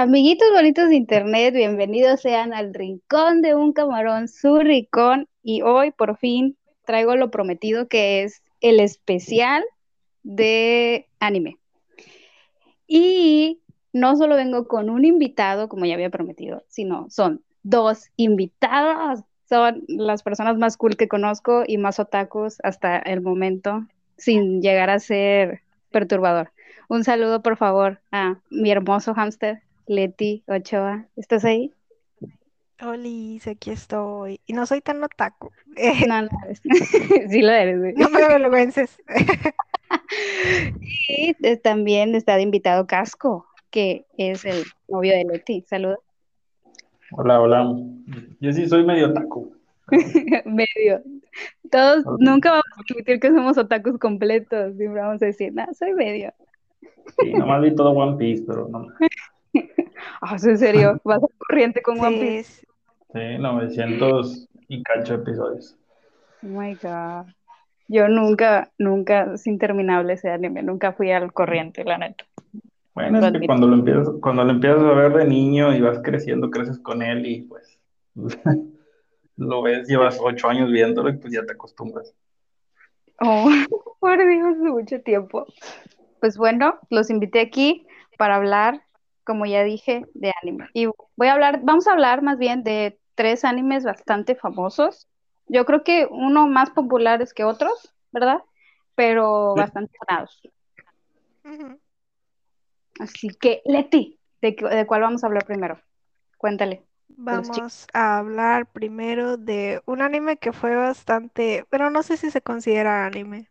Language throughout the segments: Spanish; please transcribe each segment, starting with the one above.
Amiguitos bonitos de internet, bienvenidos sean al Rincón de un Camarón, su rincón. Y hoy por fin traigo lo prometido que es el especial de anime. Y no solo vengo con un invitado, como ya había prometido, sino son dos invitados. Son las personas más cool que conozco y más otakus hasta el momento, sin llegar a ser perturbador. Un saludo, por favor, a mi hermoso hámster, Leti Ochoa. ¿Estás ahí? Olis, aquí estoy. Y no soy tan otaku. No, no eres. sí lo eres. güey. No me avergüences. Y eh, también está de invitado Casco, que es el novio de Leti. Saludos. Hola, hola. Yo sí soy medio taco. Medio. Todos nunca vamos a admitir que somos otakus completos. Siempre vamos a decir, no, soy medio. Sí, nomás vi todo One Piece, pero no. Ah, ¿es en serio? ¿Vas a corriente con One Sí, Piece? Sí, 900 y cacho episodios. Oh my God. Yo nunca, nunca, es interminable ese anime. Nunca fui al corriente, la neta. Bueno, es que cuando lo empiezas, cuando lo empiezas a ver de niño y vas creciendo, creces con él y pues lo ves, llevas ocho años viéndolo y pues ya te acostumbras. Oh, por Dios, mucho tiempo. Pues bueno, los invité aquí para hablar, como ya dije, de anime. Y voy a hablar, vamos a hablar más bien de tres animes bastante famosos. Yo creo que uno más populares que otros, ¿verdad? Pero Sí. bastante sonados. Así que, Leti, ¿de, qué- de cuál vamos a hablar primero? Cuéntale. Vamos a hablar primero de un anime que fue bastante, pero no sé si se considera anime,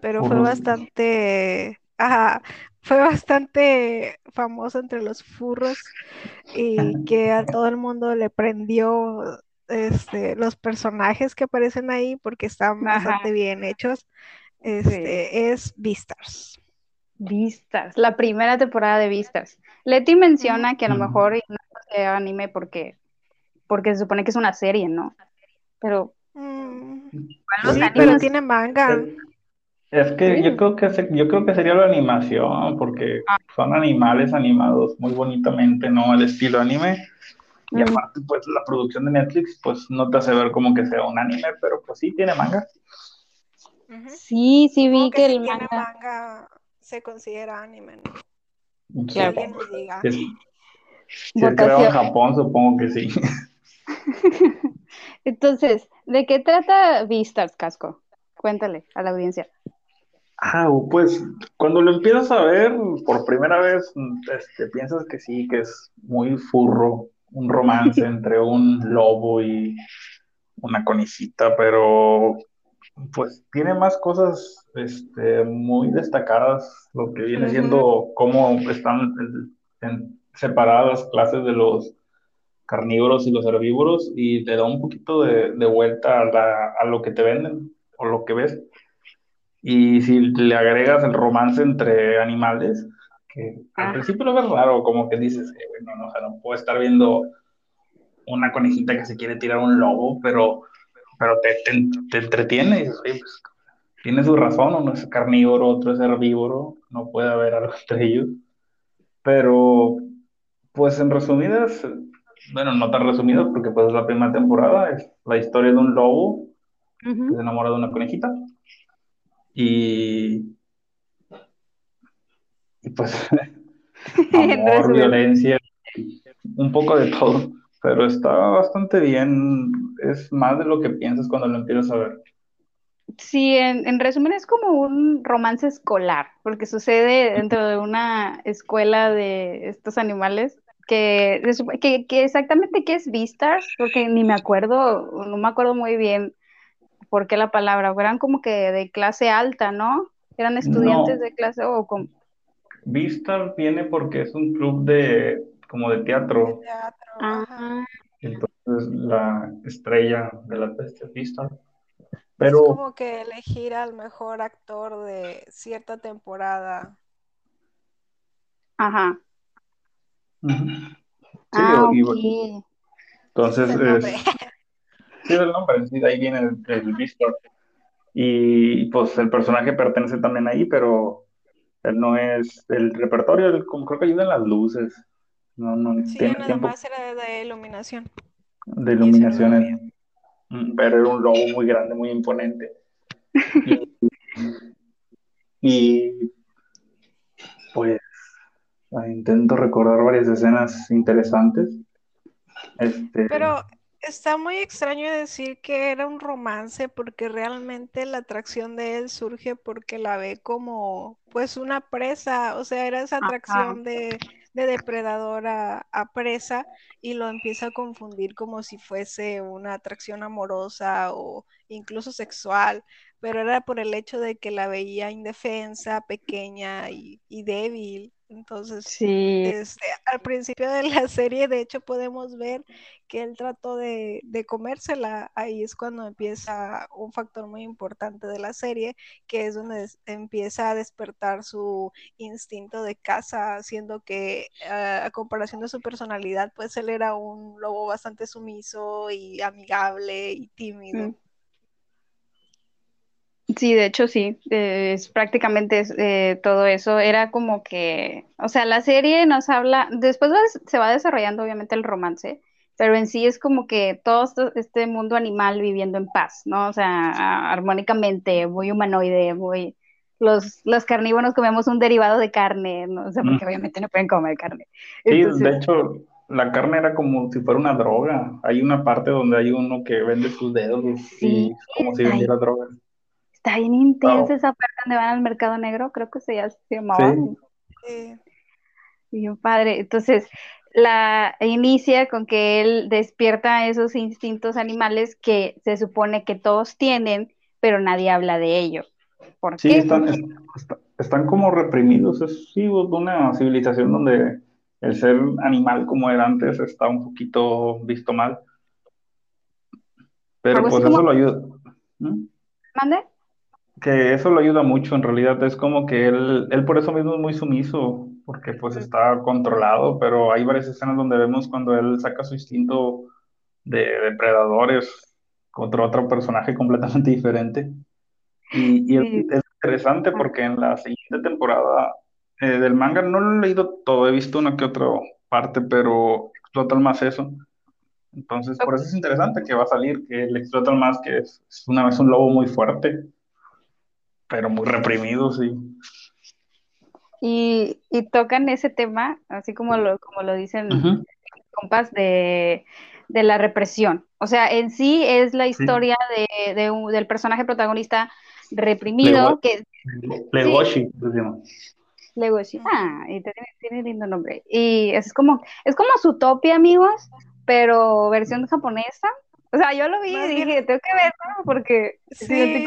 pero fue bastante, ajá, fue bastante famoso entre los furros y que a todo el mundo le prendió este, los personajes que aparecen ahí porque están Ajá. bastante bien hechos. Este es Beastars. Vistas, la primera temporada de Vistas. Leti menciona que a lo Ujú. mejor no es anime porque, porque se supone que es una serie, ¿no? Pero Mm, sí, pero tiene manga. Es, que Sí. yo creo que se- yo creo que sería la animación, porque son animales animados muy bonitamente, ¿no? Al estilo anime. Y aparte, pues la producción de Netflix, pues no te hace ver como que sea un anime, pero pues sí tiene manga. Sí, sí vi que que si el tiene manga, manga se considera anime, ¿no? Que Claro. diga. Que sí. Si es creado en. Japón, supongo que sí. Entonces, ¿de qué trata Vistas, Casco? Cuéntale a la audiencia. Ah, pues cuando lo empiezas a ver por primera vez, este, piensas que sí, que es muy furro, un romance entre un lobo y una conejita, pero pues tiene más cosas este, muy destacadas, lo que viene siendo cómo están en- separadas las clases de los carnívoros y los herbívoros y te da un poquito de, de vuelta a, la- a lo que te venden o lo que ves. Y si le agregas el romance entre animales, que al principio lo ves raro, como que dices, eh, bueno, no, o sea, no puedo estar viendo una conejita que se quiere tirar a un lobo, pero, pero te, te, te entretiene y dices, oye, pues, tiene su razón, uno es carnívoro, otro es herbívoro, no puede haber algo entre ellos. Pero, pues en resumidas, bueno, no tan resumidas, porque pues es la primera temporada, es la historia de un lobo que Ujú. se enamora de una conejita. Y, y pues amor, violencia, un poco de todo, pero está bastante bien, es más de lo que piensas cuando lo empiezas a ver. Sí, en, en resumen es como un romance escolar, porque sucede dentro de una escuela de estos animales, que, que, que exactamente qué es Beastars, porque ni me acuerdo, no me acuerdo muy bien por qué la palabra, eran como que de clase alta, ¿no? Eran estudiantes No. de clase o como... Vistar viene porque es un club de, como de teatro, Teatro, ajá. Ah, entonces la estrella de la peste es Vistar. Es Pero como que elegir al mejor actor de cierta temporada. ajá. Sí, Ah, entonces Ese es el nombre. es, sí, es el nombre, sí, de ahí viene el, el Vistar. Y pues el personaje pertenece también ahí, pero él no es el repertorio, él como creo que ayuda en las luces No, no Sí, tiene nada tiempo más era de iluminación. de iluminación, en- mm, pero era un lobo muy grande, muy imponente. Y, y, pues ah, intento recordar varias escenas interesantes. Este, Pero está muy extraño decir que era un romance porque realmente la atracción de él surge porque la ve como pues una presa, o sea, era esa atracción de, de depredador a, a presa y lo empieza a confundir como si fuese una atracción amorosa o incluso sexual, pero era por el hecho de que la veía indefensa, pequeña y, y débil. Entonces, Sí, este, al principio de la serie, de hecho, podemos ver que él trató de, de comérsela. Ahí es cuando empieza un factor muy importante de la serie, que es donde empieza a despertar su instinto de caza, siendo que ah, a comparación de su personalidad, pues él era un lobo bastante sumiso y amigable y tímido. mm. Sí, de hecho sí, eh, es prácticamente eh, todo eso. Era como que, o sea, la serie nos habla, después va- se va desarrollando obviamente el romance, pero en sí es como que todo este mundo animal viviendo en paz, ¿no? O sea, armónicamente, muy humanoide, muy... Los, los carnívoros comemos un derivado de carne, ¿no? O sea, porque Mm. obviamente no pueden comer carne. sí, de hecho, la carne era como si fuera una droga. Hay una parte donde hay uno que vende sus dedos sí, y como si vendiera droga. Está bien intensa Wow. esa parte donde van al mercado negro, creo que se, ya se llamaba. Sí, Bien padre. Entonces, la inicia con que él despierta esos instintos animales que se supone que todos tienen, pero nadie habla de ello. ¿Por sí, qué? están, como reprimidos. Es sí, una civilización donde el ser animal como era antes está un poquito visto mal, pero pues como, eso lo ayuda. ¿Mm? ¿mande? Que eso lo ayuda mucho en realidad. Es como que él, él por eso mismo es muy sumiso, porque pues está controlado, pero hay varias escenas donde vemos cuando él saca su instinto de depredadores contra otro personaje completamente diferente. Y, y es, interesante porque en la siguiente temporada eh, del manga no lo he leído todo, he visto una que otra parte, pero explotan más eso. Entonces, por eso es interesante que va a salir, que le explotan más, que es, es una vez un lobo muy fuerte, pero muy reprimido, sí. Y, y tocan ese tema, así como lo, como lo dicen Ujú, compas, de, de la represión. O sea, en sí es la Sí. historia de, de un- del personaje protagonista Legoshi, reprimido, que sí, Legoshi, decimos. Legoshi. ujú. Ah, y tiene, tiene lindo nombre. Y es como, es como Zootopia, amigos, pero versión japonesa. O sea, yo lo vi Más y bien, dije, tengo que verlo porque sí.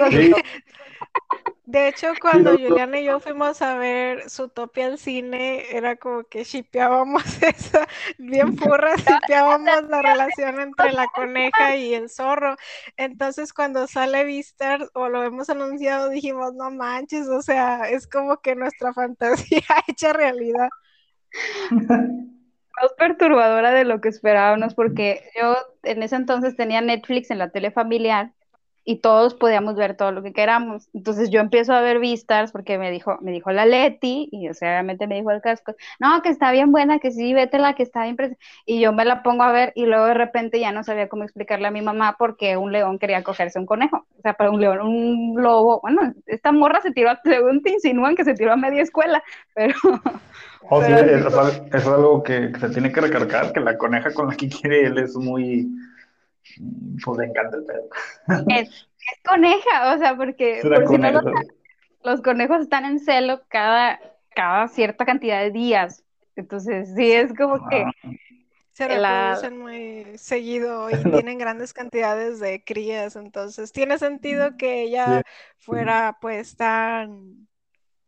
De hecho, sí, cuando no, Juliana y yo fuimos a ver Zootopia al cine, era como que shipeábamos eso, bien furra, shipeábamos la relación entre la coneja y el zorro. Entonces, cuando sale Vistar o lo hemos anunciado, dijimos, no manches, o sea, es como que nuestra fantasía hecha realidad. Más perturbadora de lo que esperábamos, porque yo en ese entonces tenía Netflix en la tele familiar y todos podíamos ver todo lo que queramos. Entonces yo empiezo a ver Vistas porque me dijo, me dijo la Leti, y o sea, obviamente me dijo el casco, no, que está bien buena, que sí, vétela, que está bien pres-". Y yo me la pongo a ver y luego de repente ya no sabía cómo explicarle a mi mamá porque un león quería cogerse un conejo. O sea, para un león, un lobo, bueno, esta morra se tiró, según te insinúan que se tiró a media escuela, pero, Oh, pero sí, es, es al- es algo que se tiene que recargar, que la coneja con la que quiere él es muy, pues le encanta el pedo. es, es coneja, o sea, porque si no los conejos están en celo cada, cada cierta cantidad de días. Entonces, sí, es como que Ah, Se la... reproducen muy seguido y no, tienen grandes cantidades de crías, entonces tiene sentido que sí, ella fuera pues tan,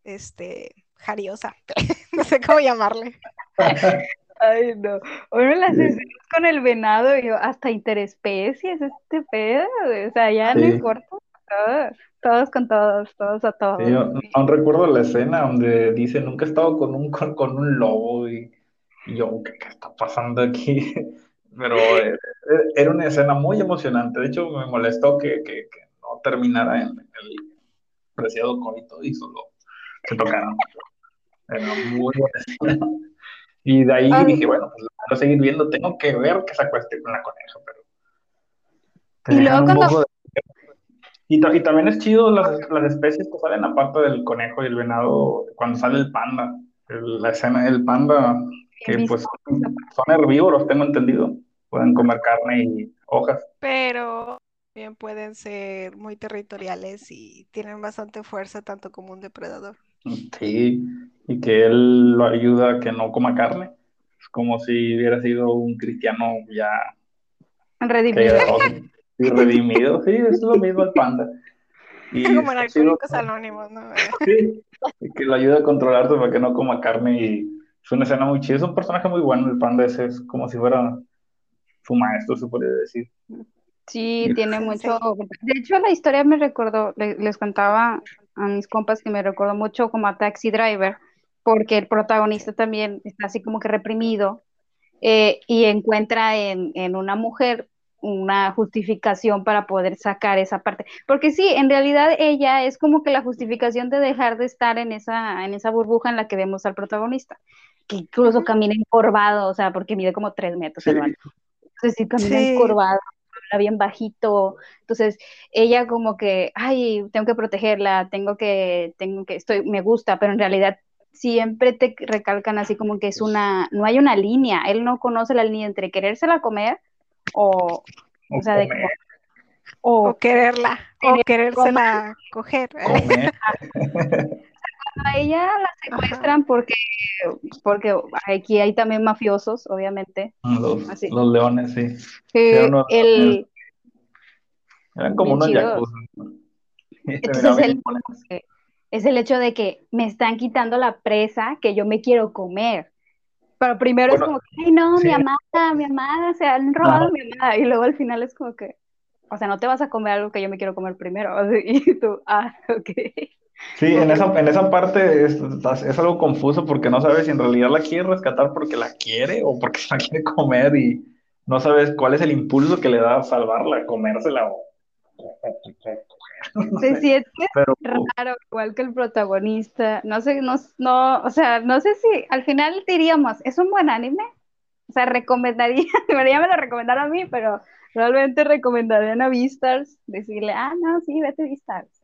este, jariosa, no sé cómo llamarle. Ay, no. Bueno, las sí, escenas con el venado, y yo, hasta interespecies, este pedo, o sea, ya no sí. importa, todo- todos con todos, todos a Sí, todos. yo y- aún recuerdo la escena donde dice, nunca he estado con un, con, con un lobo y, y yo, ¿qué, qué está pasando aquí? Pero eh, eh, era una escena muy emocionante. De hecho, me molestó que, que, que no terminara en el preciado coito y solo se tocaran. Era muy buena escena. Y de ahí Ah. dije, bueno, pues lo quiero seguir viendo, tengo que ver que se acueste con la coneja, pero te Y luego cuando- de- Y, ta- y también es chido las, las especies que salen aparte del conejo y el venado, cuando sale el panda, el- la escena del panda, que pues visto. son herbívoros, tengo entendido, pueden comer carne y hojas. Pero también pueden ser muy territoriales y tienen bastante fuerza tanto como un depredador. Sí, y que él lo ayuda a que no coma carne. Es como si hubiera sido un cristiano ya Redimido. que- y redimido. Sí, es lo mismo el panda. Y Como en Alcohólicos Anónimos, ¿no? sí, y que lo ayuda a controlarse para que no coma carne. Y es una escena muy chida. Es un personaje muy bueno. El panda ese es como si fuera su maestro, se podría decir. Sí, tiene mucho. De hecho, la historia me recordó, le- les contaba a mis compas que me recordó mucho como a Taxi Driver, porque el protagonista también está así como que reprimido eh, y encuentra en, en una mujer una justificación para poder sacar esa parte. Porque sí, en realidad ella es como que la justificación de dejar de estar en esa, en esa burbuja en la que vemos al protagonista, que incluso camina encorvado, o sea, porque mide como tres metros el Sí. Entonces sí, camina Sí. encorvado, bien bajito. Entonces ella como que, ay, tengo que protegerla, tengo que, tengo que, estoy, me gusta, pero en realidad siempre te recalcan así como que es una, no hay una línea, él no conoce la línea entre querérsela comer o, o sea, de comer, o O quererla, o querérsela coger. comer. a ella la secuestran porque, porque aquí hay también mafiosos, obviamente. Los, Así. los leones, sí. que Eran unos el, Eran como unos yakuza. Entonces eh, es el hecho de que me están quitando la presa que yo me quiero comer. Pero primero es Bueno, como que, ay, no, sí. mi amada, mi amada, se han robado Ajá. mi amada. Y luego al final es como que, o sea, no te vas a comer algo que yo me quiero comer primero. Y tú, ah, ok. Sí, en esa, en esa parte es, es algo confuso porque no sabes si en realidad la quiere rescatar porque la quiere o porque se la quiere comer y no sabes cuál es el impulso que le da a salvarla, comérsela o... no Se sé, siente pero raro, igual que el protagonista. No sé, no, no, o sea, no sé si al final diríamos, ¿es un buen anime? O sea, recomendaría, ya me lo recomendaron a mí, pero realmente recomendarían a Beastars decirle, ah, no, sí, vete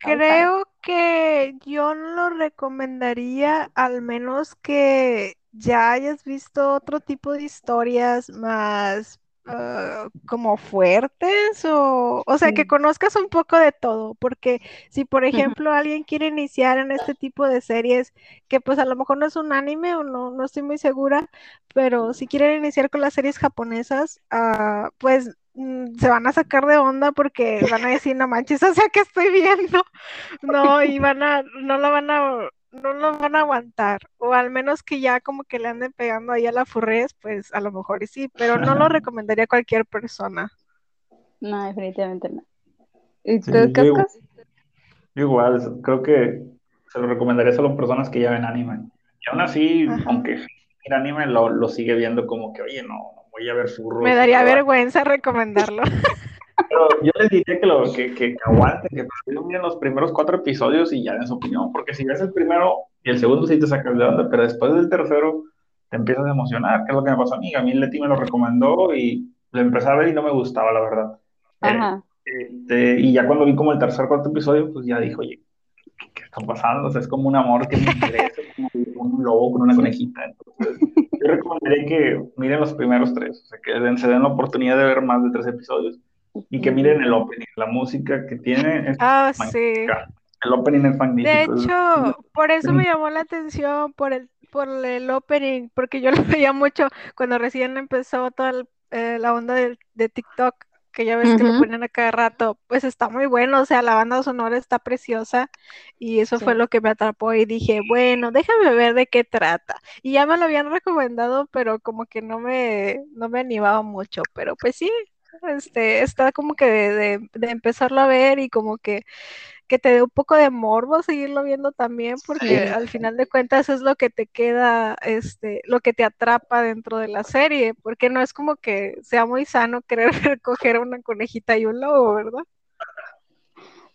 a padre". Creo que yo no lo recomendaría, al menos que ya hayas visto otro tipo de historias más ah, como fuertes o, o sea, que conozcas un poco de todo, porque si por ejemplo alguien quiere iniciar en este tipo de series, que pues a lo mejor no es un anime o no, no estoy muy segura, pero si quieren iniciar con las series japonesas, ah, pues se van a sacar de onda porque van a decir, no manches, o sea, que estoy viendo? No, y van a, no lo van a, no lo van a aguantar, o al menos que ya como que le anden pegando ahí a la furrés, pues a lo mejor sí, pero no lo recomendaría a cualquier persona. No, definitivamente no. ¿Y Sí, tú, yo igual. Cascos? yo igual, creo que se lo recomendaría solo a personas que ya ven anime. Y aún así, Ajá. aunque el anime lo, lo sigue viendo como que, oye, no, voy a ver furros. Me daría vergüenza recomendarlo. Pero yo les diría que, lo, que, que, que aguanten, que primero miren los primeros cuatro episodios y ya den su opinión, porque si ves el primero y el segundo sí te sacas de onda, pero después del tercero te empiezas a emocionar, que es lo que me pasó a mí. A mí Leti me lo recomendó y lo empecé a ver y no me gustaba, la verdad. Ajá. Este, y ya cuando vi como el tercer cuarto episodio, pues ya dijo, oye, ¿qué, qué está pasando? O sea, es como un amor que me crece, como un lobo con una conejita. Entonces, yo recomendaría que miren los primeros tres, o sea, que se den la oportunidad de ver más de tres episodios y que miren el opening, la música que tiene es Ah, sí. El opening es De magnífico. es- hecho, por eso me llamó la atención, por el, por el opening, porque yo lo veía mucho cuando recién empezó toda el- eh, la onda del- de, TikTok, que ya ves que lo Ujú. ponen a cada rato, pues está muy bueno, o sea, la banda sonora está preciosa y eso fue lo que me atrapó y dije, bueno, déjame ver de qué trata. Y ya me lo habían recomendado, pero como que no me, no me animaba mucho, pero pues sí, este, está como que de, de- de empezarlo a ver y como que que te dé un poco de morbo seguirlo viendo también, porque Sí. al final de cuentas es lo que te queda, este, lo que te atrapa dentro de la serie, porque no es como que sea muy sano querer coger una conejita y un lobo, ¿verdad?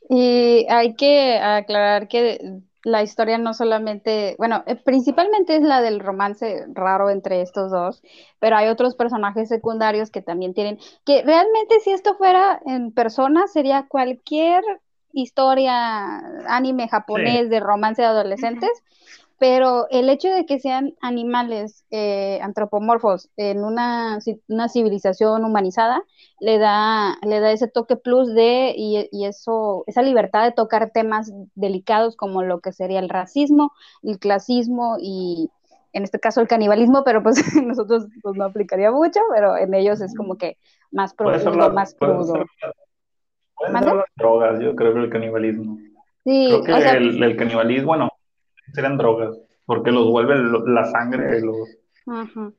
Y hay que aclarar que la historia no solamente, bueno, eh, principalmente es la del romance raro entre estos dos, pero hay otros personajes secundarios que también tienen, que realmente si esto fuera en persona sería cualquier historia anime japonés de romance de adolescentes, pero el hecho de que sean animales eh, antropomorfos en una, una, civilización humanizada le da, le da ese toque plus de y, y, eso, esa libertad de tocar temas delicados como lo que sería el racismo, el clasismo y en este caso el canibalismo, pero pues nosotros pues, no aplicaría mucho, pero en ellos es como que más profundo, más crudo. Las drogas, yo creo que el canibalismo. Sí, creo que el, el canibalismo, bueno, serían drogas, porque los vuelve la sangre los... Ajá.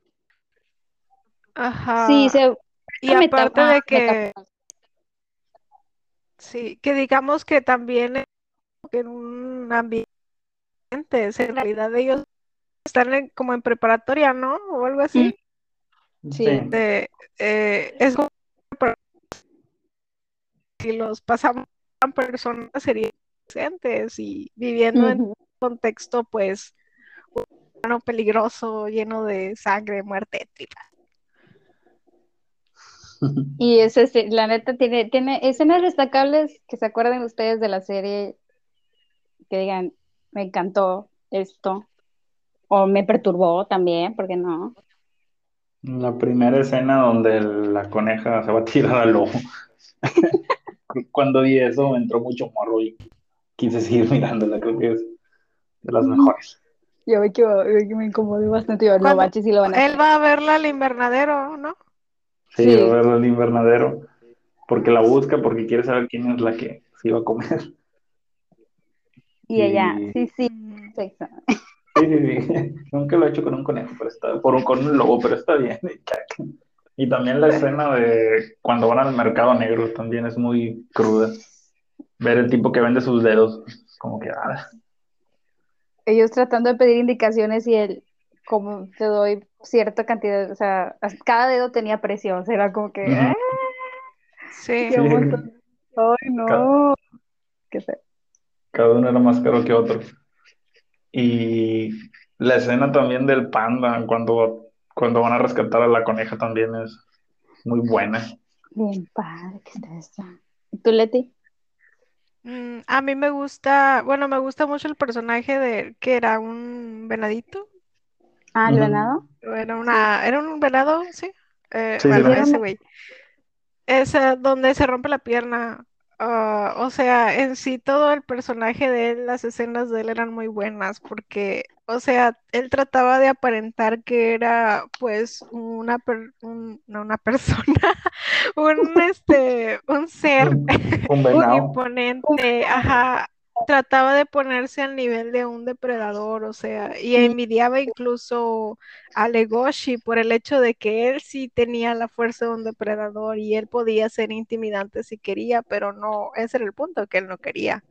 Ajá. Sí, se... Y aparte de que... Sí, que digamos que también en un ambiente, en realidad ellos están como en preparatoria, ¿no? O algo así. Sí. Eh, es como si los pasamos a personas serían y viviendo en contexto, pues, un peligroso, lleno de sangre, muerte, tripa. Y ese, la neta, tiene, tiene escenas destacables que se acuerden ustedes de la serie, que digan, me encantó esto, o me perturbó también, porque no? La primera escena donde la coneja se va a tirar al ojo. Cuando vi eso me entró mucho morro y quise seguir mirándola, creo que es de las mejores. Yo veo que, me incomodé bastante. Yo, no, baches, lo van a él va a verla al invernadero, ¿no? Sí, va a verla al invernadero. Porque la busca, porque quiere saber quién es la que se iba a comer. Y, ella, sí, sí. Sí, sí, sí. Nunca lo he hecho con un conejo, pero está, por un, con un lobo, pero está bien. Y también la escena de cuando van al mercado negro también es muy cruda. Ver el tipo que vende sus dedos, como que, ah, ellos tratando de pedir indicaciones y él, como te doy cierta cantidad, o sea, cada dedo tenía presión, o sea, era como que, ¡ah! sí. Ay, no. Qué sé. Cada uno era más caro que otro. Y la escena también del panda, cuando, cuando van a rescatar a la coneja también es muy buena. Bien padre que está eso. ¿Y tú, Leti? Mm, a mí me gusta, bueno, me gusta mucho el personaje de que era un venadito. Ah, el venado. Era una, era un venado, sí. Eh, bueno, ese güey. Ese donde se rompe la pierna. Ah, o sea, en sí todo el personaje de él, las escenas de él eran muy buenas porque, o sea, él trataba de aparentar que era pues una, no una persona, un este, un ser un, imponente, ajá, trataba de ponerse al nivel de un depredador, o sea, y envidiaba incluso a Legoshi por el hecho de que él sí tenía la fuerza de un depredador y él podía ser intimidante si quería, pero no, ese era el punto, que él no quería.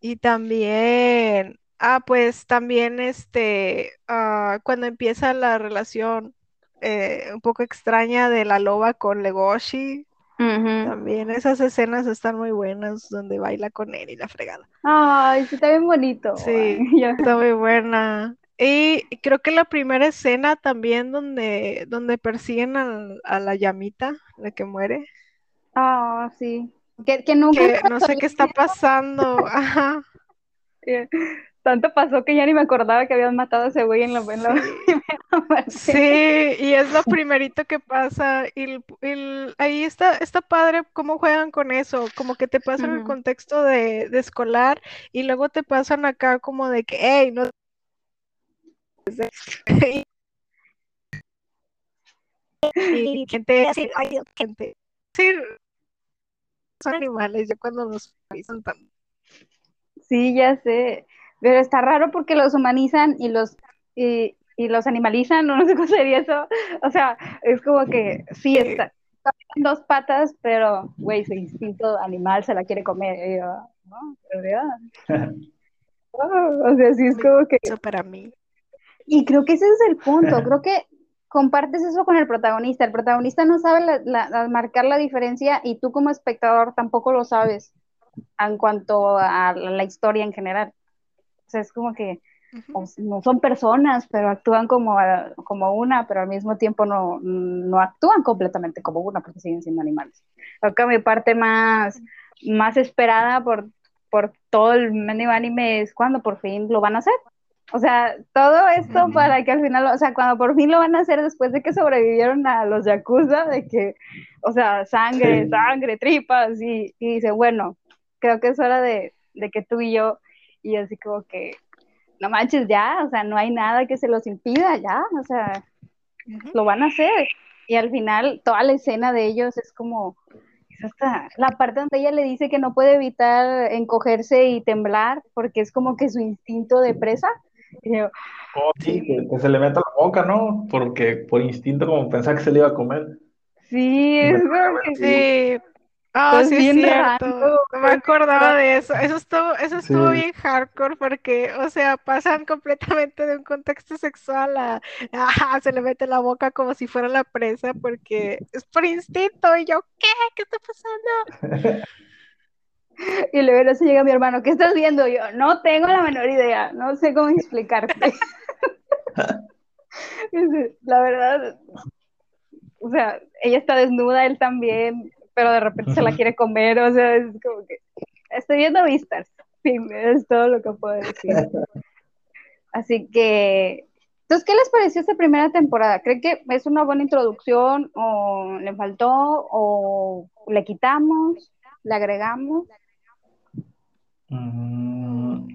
Y también, ah, pues también este, ah, cuando empieza la relación eh, un poco extraña de la loba con Legoshi, también esas escenas están muy buenas donde baila con él y la fregada. Ay, sí, está bien bonito. Sí, está muy buena. Y creo que la primera escena también donde, donde persiguen a, la llamita, la que muere. Ah, sí. Que, que nunca. no sé qué está pasando. Ajá. tanto pasó que ya ni me acordaba que habían matado a ese güey en la, primera Sí, y es lo primerito que pasa. Y, ahí está, está padre cómo juegan con eso, como que te pasan el contexto de, escolar y luego te pasan acá como de que, hey, no. y gente así, gente. Sí, son animales, yo cuando los avisan tan. Sí, ya sé. Pero está raro porque los humanizan y los, y, los animalizan, no sé cómo sería eso. O sea, es como que sí, está, en dos patas, pero, güey, su instinto animal se la quiere comer. Y yo, no, verdad. o sea, sí es como que... Eso para mí. Y creo que ese es el punto, creo que compartes eso con el protagonista. El protagonista no sabe marcar la diferencia y tú como espectador tampoco lo sabes en cuanto a la historia en general. O sea, es como que no son personas, pero actúan como, como una, pero al mismo tiempo no, no actúan completamente como una porque siguen siendo animales. Creo que mi parte más, más esperada por, por todo el medio anime es cuando por fin lo van a hacer. O sea, todo esto para que al final, o sea, cuando por fin lo van a hacer después de que sobrevivieron a los Yakuza, de que, o sea, sangre, sangre, tripas, y, y, dice, bueno, creo que es hora de, de que tú y yo, y así como que, no manches, ya, o sea, no hay nada que se los impida, ya, o sea, lo van a hacer. Y al final, toda la escena de ellos es como, es hasta la parte donde ella le dice que no puede evitar encogerse y temblar, porque es como que su instinto de presa. oh, sí, que, se le meta la boca, ¿no? Porque por instinto como pensaba que se le iba a comer. Sí, es que sí. Ah, sí, es cierto. Me acordaba de eso. Eso estuvo, eso estuvo bien hardcore porque, o sea, pasan completamente de un contexto sexual a, se le mete la boca como si fuera la presa porque es por instinto. Y yo, ¿qué? ¿Qué está pasando? Y luego se llega mi hermano, ¿qué estás viendo? Yo, no tengo la menor idea, no sé cómo explicarte. la verdad, o sea, ella está desnuda, él también, pero de repente se la quiere comer, o sea, es como que estoy viendo vistas, sí, es todo lo que puedo decir. Así que, entonces, ¿qué les pareció esta primera temporada? ¿Creen que es una buena introducción o le faltó o le quitamos, le agregamos? Mm,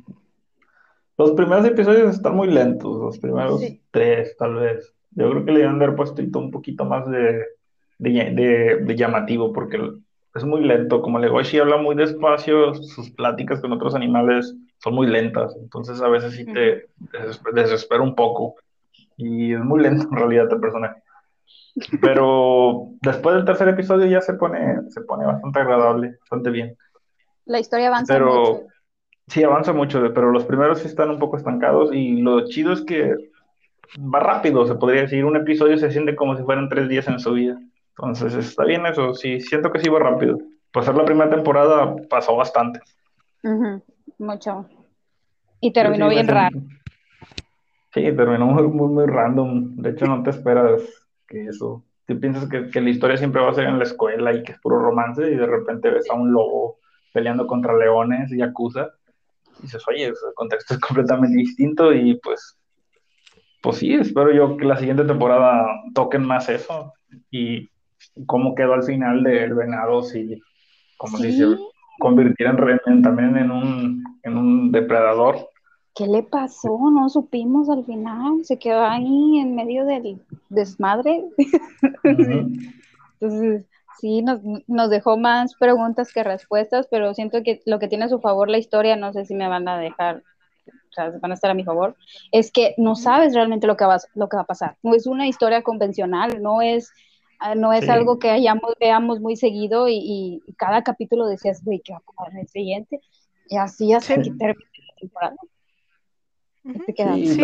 los primeros episodios están muy lentos, los primeros tres tal vez. Yo creo que le deben haber puesto un poquito más de de, llamativo, porque es muy lento. Como Legoshi habla muy despacio, sus pláticas con otros animales son muy lentas, entonces a veces sí te desespera un poco. Y es muy lento en realidad el personaje. Pero después del tercer episodio ya se pone, se pone bastante agradable, bastante bien. La historia avanza pero, mucho. Sí, avanza mucho, pero los primeros sí están un poco estancados y lo chido es que va rápido, se podría decir. Un episodio se siente como si fueran tres días en su vida. Entonces está bien eso, sí, siento que sí va rápido. Por ser la primera temporada pasó bastante. Mucho. Y terminó bien raro. Sí, terminó muy, muy, muy random. De hecho, no te esperas que eso. Tú piensas que, que, la historia siempre va a ser en la escuela y que es puro romance y de repente ves a un lobo peleando contra leones y acusa. Y dices, oye, el contexto es completamente distinto y pues, pues sí, espero yo que la siguiente temporada toquen más eso y cómo quedó al final del venado, si, como si se convirtiera en, también en un, en un depredador. ¿Qué le pasó? No supimos al final, se quedó ahí en medio del desmadre. Entonces, sí, nos, nos, dejó más preguntas que respuestas, pero siento que lo que tiene a su favor la historia, no sé si me van a dejar, o sea, van a estar a mi favor, es que no sabes realmente lo que va, lo que va a pasar. No es una historia convencional, no es no es algo que hayamos, veamos muy seguido y, cada capítulo decías, güey, ¿qué va a pasar en el siguiente? Y así hasta que termine la temporada. Sí, sí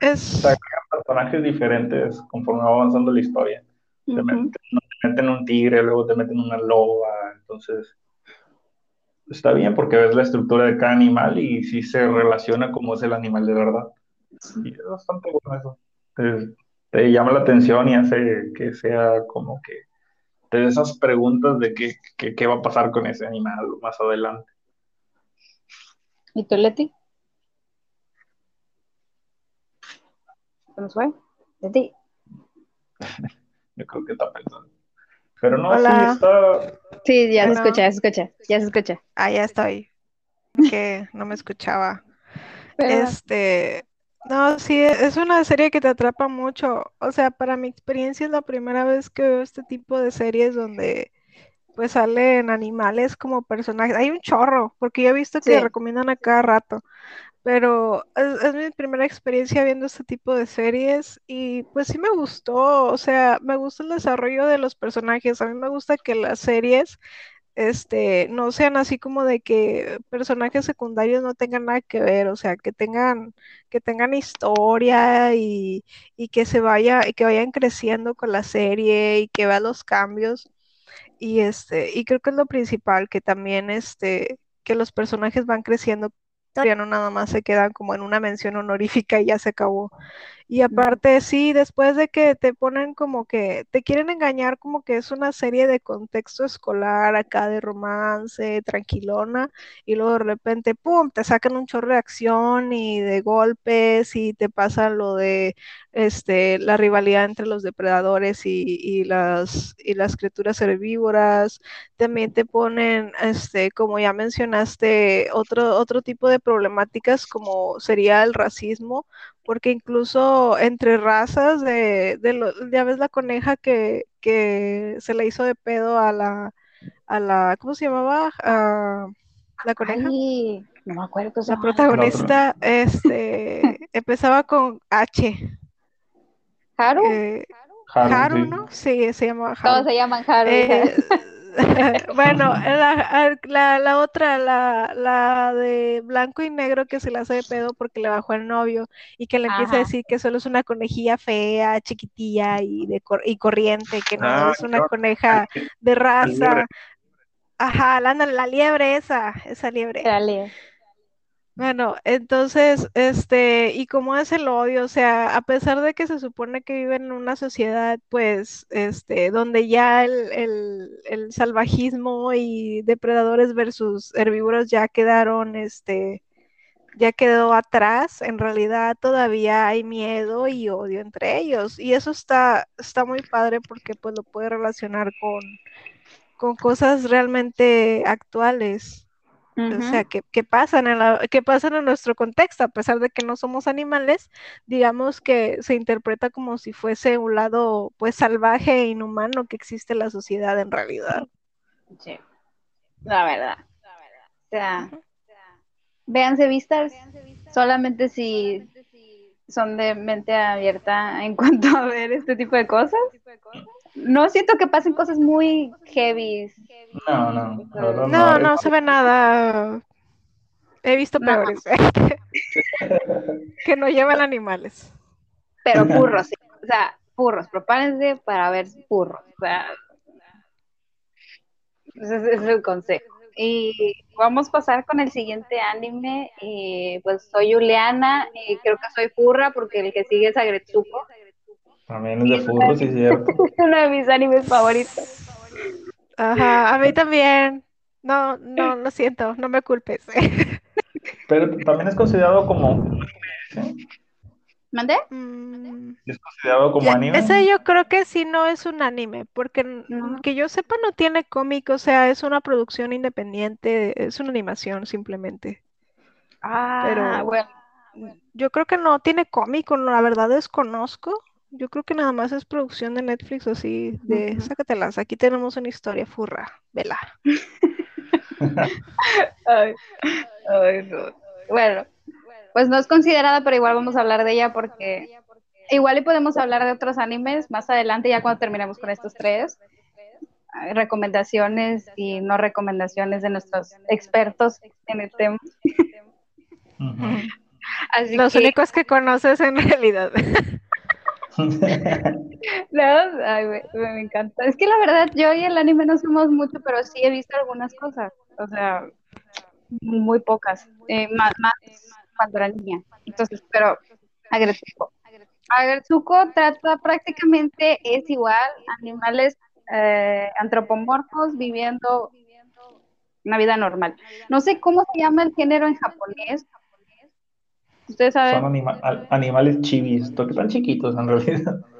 es... personajes diferentes conforme va avanzando la historia. te, meten, un tigre, luego te meten una loba, entonces está bien porque ves la estructura de cada animal y sí se relaciona como es el animal de verdad. Y es bastante bueno eso te llama la atención y hace que sea como que te esas preguntas de qué, qué, va a pasar con ese animal más adelante. ¿Y tú, Leti? ¿Cómo fue? ¿Leti? Yo creo que está pensando. Pero no, sí está. Sí, ya se escucha, ya se escucha, ya se escucha. Ah, ya estoy. Que no me escuchaba. Este, no, sí, e, es una serie que te atrapa mucho. O sea, para mi experiencia es la primera vez que veo este tipo de series donde pues salen animales como personajes. Hay un chorro, porque yo he visto que recomiendan a cada rato, pero es, mi primera experiencia viendo este tipo de series y pues sí me gustó. O sea, me gusta el desarrollo de los personajes. A mí me gusta que las series este, no sean así como de que personajes secundarios no tengan nada que ver, o sea, que tengan, que tengan historia y, que se vaya, y que vayan creciendo con la serie y que vean los cambios. Y este, y creo que es lo principal, que también este, que los personajes van creciendo ya no nada más se quedan como en una mención honorífica y ya se acabó. Y aparte, sí, después de que te ponen como que te quieren engañar como que es una serie de contexto escolar acá de romance, tranquilona, y luego de repente, ¡pum!, te sacan un chorro de acción y de golpes y te pasa lo de este, la rivalidad entre los depredadores y, las, y las criaturas herbívoras. También te ponen, este, como ya mencionaste, otro, otro tipo de problemáticas como sería el racismo porque incluso entre razas de, de ya ves la coneja que, que, se le hizo de pedo a la, a la ¿cómo se llamaba? A la coneja. no me acuerdo. La protagonista este, empezaba con H. ¿Haru? Eh, Haru, ¿no? Sí, se llamaba Haru. Todos se llaman Haru. Eh, bueno, la, la, otra, la, la, de blanco y negro que se la hace de pedo porque le bajó el novio y que le empieza a decir que solo es una conejilla fea, chiquitilla y, de y corriente, que no ah, es una coneja de raza. Ajá, la, la liebre esa, esa liebre. La liebre. Bueno, entonces, este, y cómo es el odio, o sea, a pesar de que se supone que viven en una sociedad, pues, este, donde ya el, el, salvajismo y depredadores versus herbívoros ya quedaron, este, ya quedó atrás, en realidad todavía hay miedo y odio entre ellos, y eso está, está muy padre porque pues lo puede relacionar con, con cosas realmente actuales. O sea, que, pasan en la, que pasan en nuestro contexto, a pesar de que no somos animales, digamos que se interpreta como si fuese un lado pues salvaje e inhumano que existe en la sociedad en realidad. Sí, la verdad. O sea, véanse vistas solamente si son de mente abierta en cuanto a ver este tipo de cosas no siento que pasen cosas muy heavy. No, no, no, no, se ve nada. He visto peores. que no llevan animales. Pero furros, sí. O sea, furros. Prepárense para ver furros. O sea, ese es el consejo. Y vamos a pasar con el siguiente anime. Y pues soy Juliana y creo que soy furra porque el que sigue es Agretsuko. También es de furro, sí, es cierto. Uno de mis animes favoritos. Ajá, a mí también. No, no, lo siento, no me culpes. Pero también es considerado como ¿Mande? Mm. ¿Es considerado como anime? Ese yo creo que sí no es un anime, porque que yo sepa no tiene cómic, o sea, es una producción independiente, es una animación simplemente. Ah, Pero bueno. Yo creo que no tiene cómic, la verdad desconozco. Yo creo que nada más es producción de Netflix o así, de sácatelas. Aquí tenemos una historia furra, vela. Bueno, pues no es considerada, pero igual vamos a hablar de ella porque igual y podemos hablar de otros animes más adelante, ya cuando terminemos con estos tres. Recomendaciones y no recomendaciones de nuestros expertos en el tema. Los únicos que conoces en realidad. no, me, encanta. Es que la verdad, yo y el anime no somos mucho, pero sí he visto algunas cosas. O sea, muy pocas. Eh, más, más cuando era niña. Entonces, pero Agretsuko. Agretsuko trata prácticamente, es igual, animales eh, antropomorfos viviendo una vida normal. No sé cómo se llama el género en japonés, Ustedes saben. Son animales chivis, que están chiquitos en realidad.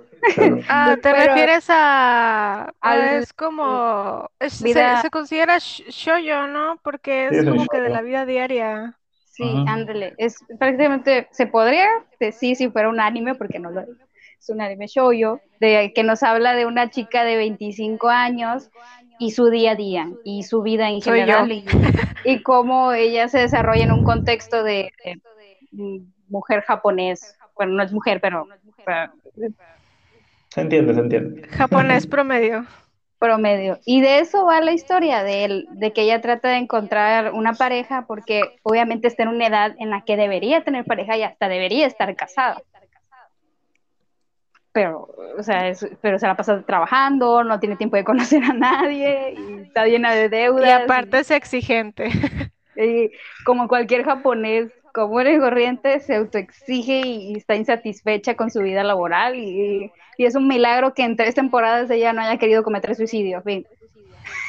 Ah, te refieres a, es como se, considera shoyo, ¿no? Porque es como que de la vida diaria. Sí, ándale, es prácticamente se podría decir si fuera un anime porque no lo es. Es un anime shoyo de que nos habla de una chica de 25 años y su día a día y su vida en general y, cómo ella se desarrolla en un contexto de mujer japonés. Bueno, no es mujer, pero... Se entiende, se entiende. Japonés promedio. Promedio. Y de eso va la historia, de, él, de que ella trata de encontrar una pareja porque obviamente está en una edad en la que debería tener pareja y hasta debería estar casada. Pero, o sea, pero se la pasa trabajando, no tiene tiempo de conocer a nadie, y está llena de deudas. Y aparte es exigente. Y como cualquier japonés común y corriente, se autoexige y, y está insatisfecha con su vida laboral y, y es un milagro que en tres temporadas ella no haya querido cometer suicidio. Fin.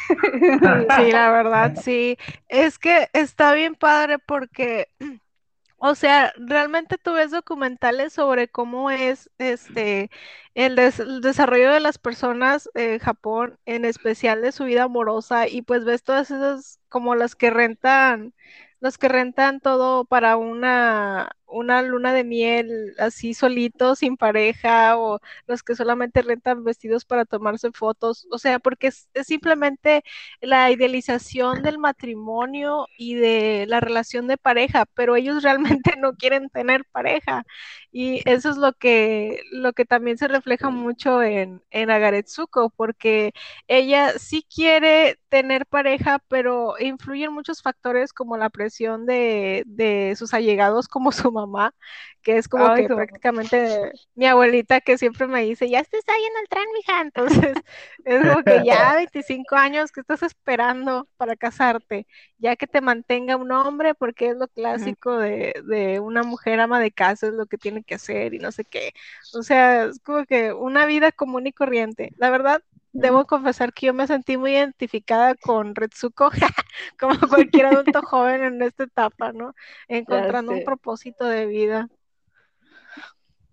Sí, la verdad, sí. Es que está bien padre porque, o sea, realmente tú ves documentales sobre cómo es este el, des- el desarrollo de las personas en Japón, en especial de su vida amorosa, y pues ves todas esas como las que rentan, los que rentan todo para una, una luna de miel así solitos, sin pareja, o los que solamente rentan vestidos para tomarse fotos, o sea, porque es, es simplemente la idealización del matrimonio y de la relación de pareja, pero ellos realmente no quieren tener pareja. Y eso es lo que, lo que también se refleja mucho en, en Agaretsuko, porque ella sí quiere tener pareja, pero influyen muchos factores como la presión de, de sus allegados como su mamá, que es como Ay, que prácticamente mi abuelita que siempre me dice, ya estás ahí en el tren, mija. Entonces, es como que ya 25 años que estás esperando para casarte, ya que te mantenga un hombre, porque es lo clásico de, de una mujer ama de casa, es lo que tiene que hacer y no sé qué. O sea, es como que una vida común y corriente. La verdad, debo confesar que yo me sentí muy identificada con Retsuko, como cualquier adulto joven en esta etapa, ¿no? Encontrando un propósito de vida.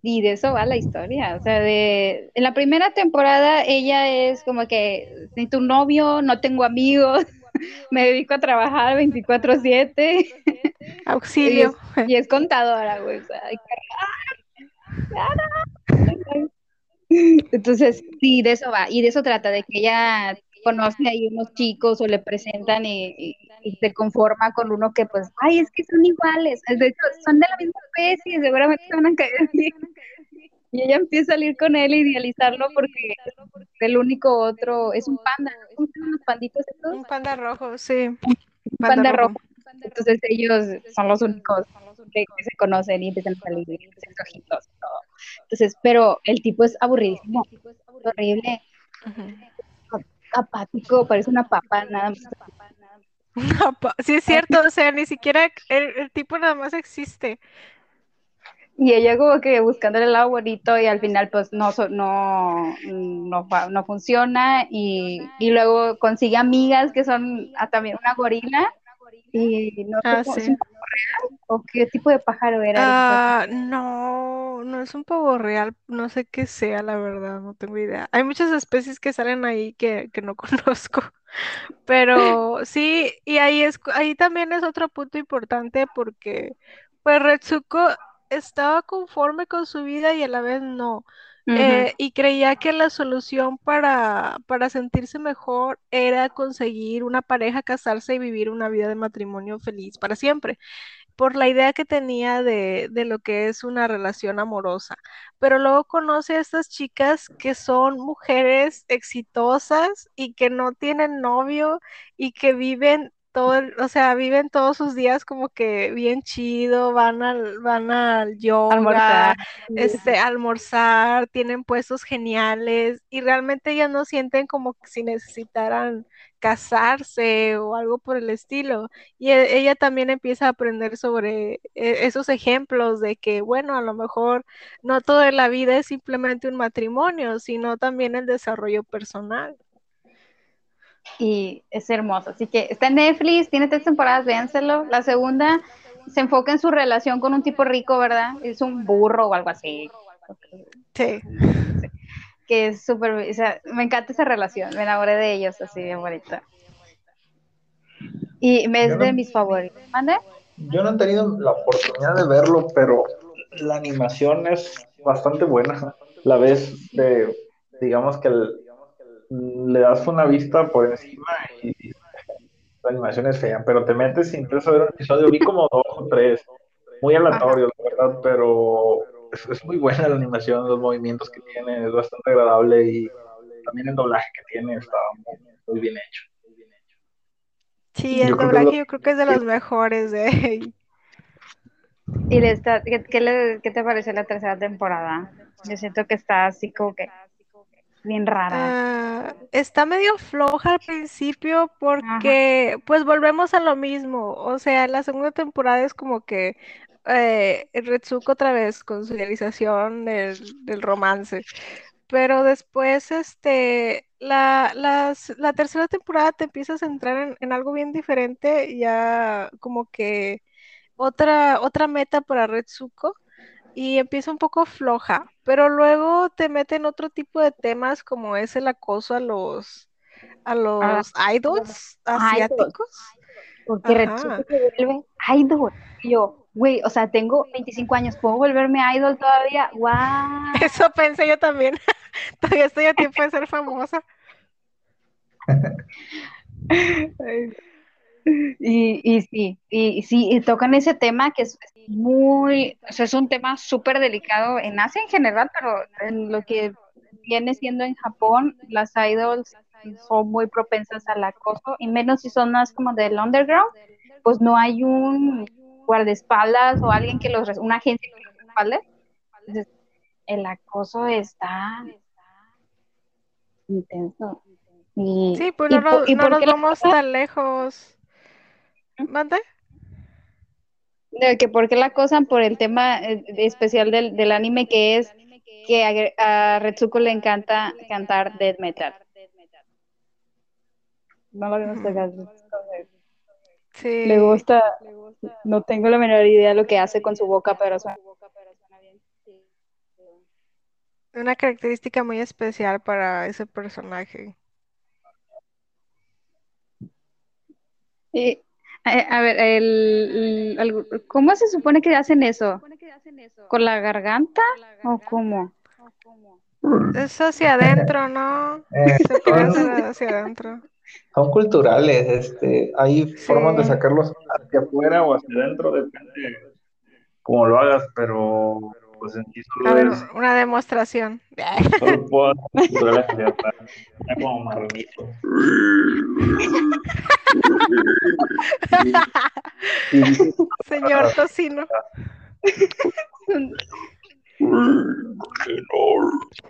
Y de eso va la historia, o sea, de en la primera temporada ella es como que ni tu novio, no tengo amigos, me dedico a trabajar 24/7 y Auxilio. es, y es contadora, güey, o sea, Entonces, sí, de eso va, y de eso trata, de que ella conoce ahí unos chicos o le presentan y, se conforma con uno que pues, ay, es que son iguales, de hecho, son de la misma especie, seguramente se van a caer bien. Y ella empieza a salir con él e idealizarlo porque el único otro es un panda. ¿cómo se llaman los panditos estos? Un panda rojo, sí. Un panda rojo. Entonces ellos son los únicos que, se conocen y empiezan a salir y empiezan a hacer ojitos y todo. Entonces, pero el tipo es aburridísimo, horrible, apático, parece una papa, nada más. Pa- sí es cierto, o sea, ni siquiera el, el tipo nada más existe. Y ella como que buscándole el lado bonito y al final pues no, no, no, no funciona y, y luego consigue amigas que son ah, también una gorila y no sé Ah, ¿es sí. un pavo real o qué tipo de pájaro era. Ah, no, no es un pavo real, no sé qué sea, la verdad, no tengo idea. Hay muchas especies que salen ahí que, que no conozco, pero sí, y ahí es, ahí también es otro punto importante porque pues Retsuko estaba conforme con su vida y a la vez no. Eh, y creía que la solución para, para sentirse mejor era conseguir una pareja, casarse y vivir una vida de matrimonio feliz para siempre por la idea que tenía de, de lo que es una relación amorosa. Pero luego conoce a estas chicas que son mujeres exitosas y que no tienen novio y que viven todo, o sea, viven todos sus días como que bien chido, van al, van al yoga, Almorzar. este, almorzar, tienen puestos geniales y realmente ellas no sienten como que si necesitaran casarse o algo por el estilo. Y e- ella también empieza a aprender sobre eh, esos ejemplos de que, bueno, a lo mejor no toda la vida es simplemente un matrimonio, sino también el desarrollo personal. Y es hermoso. Así que está en Netflix, tiene tres temporadas, véanselo. La segunda se enfoca en su relación con un tipo rico, ¿verdad? Es un burro o algo así. Sí. Que es súper, o sea, me encanta esa relación, me enamoré de ellos, así bien bonita. Y es de mis favoritos. ¿Mande? Yo no he tenido la oportunidad de verlo, pero la animación es bastante buena. La ves, de, digamos que el- le das una vista por encima y la animación es fea, pero te metes y empiezas a ver un episodio. Vi como dos o tres, muy aleatorio, la verdad, pero es, es muy buena la animación, los movimientos que tiene, es bastante agradable y también el doblaje que tiene está muy, muy bien hecho. Sí, el doblaje lo- yo creo que es de los mejores de ¿Y le está, qué, qué le- qué te pareció la tercera temporada? Yo siento que está así como que bien rara. Ah, está medio floja al principio porque pues volvemos a lo mismo. O sea, la segunda temporada es como que eh, Retsuko otra vez con su idealización del, del romance. Pero después, este, la, las- la tercera temporada te empiezas a entrar en, en algo bien diferente, ya como que otra, otra meta para Retsuko y empieza un poco floja, pero luego te meten otro tipo de temas como es el acoso a los a los idols asiáticos. Porque se vuelve idol. Y yo, güey, o sea, tengo 25 años, ¿puedo volverme idol todavía? ¡Guau! Eso pensé yo también. Todavía estoy a tiempo de ser famosa. Y, y sí, y, sí, y tocan ese tema que es muy, o sea, es un tema súper delicado en Asia en general, pero en lo que viene siendo en Japón, las idols son muy propensas al acoso, y menos si son más como del underground, pues no hay un guardaespaldas o alguien que los, una agencia que los respalde. Entonces, el acoso está intenso. Y, Sí, pues y no, y no nos vamos tan lejos. ¿Mande? de que por qué la acosan por el tema eh, especial del, del anime que es que a, a Retsuko le encanta cantar death metal. No lo vimos acá. Sí. Le gusta, no tengo la menor idea de lo que hace con su boca, pero suena bien. Una característica muy especial para ese personaje. Y, a, a ver, el, ¿cómo se supone que hacen eso? ¿Con la garganta o cómo? Es hacia adentro, ¿no? Eh, Se hacer son, hacia adentro. son culturales, este, hay formas de sacarlos hacia afuera o hacia adentro, depende cómo lo hagas, pero pues en sí A solo ver, es, una demostración. solo puedo hacer como marronito. Señor Tocino.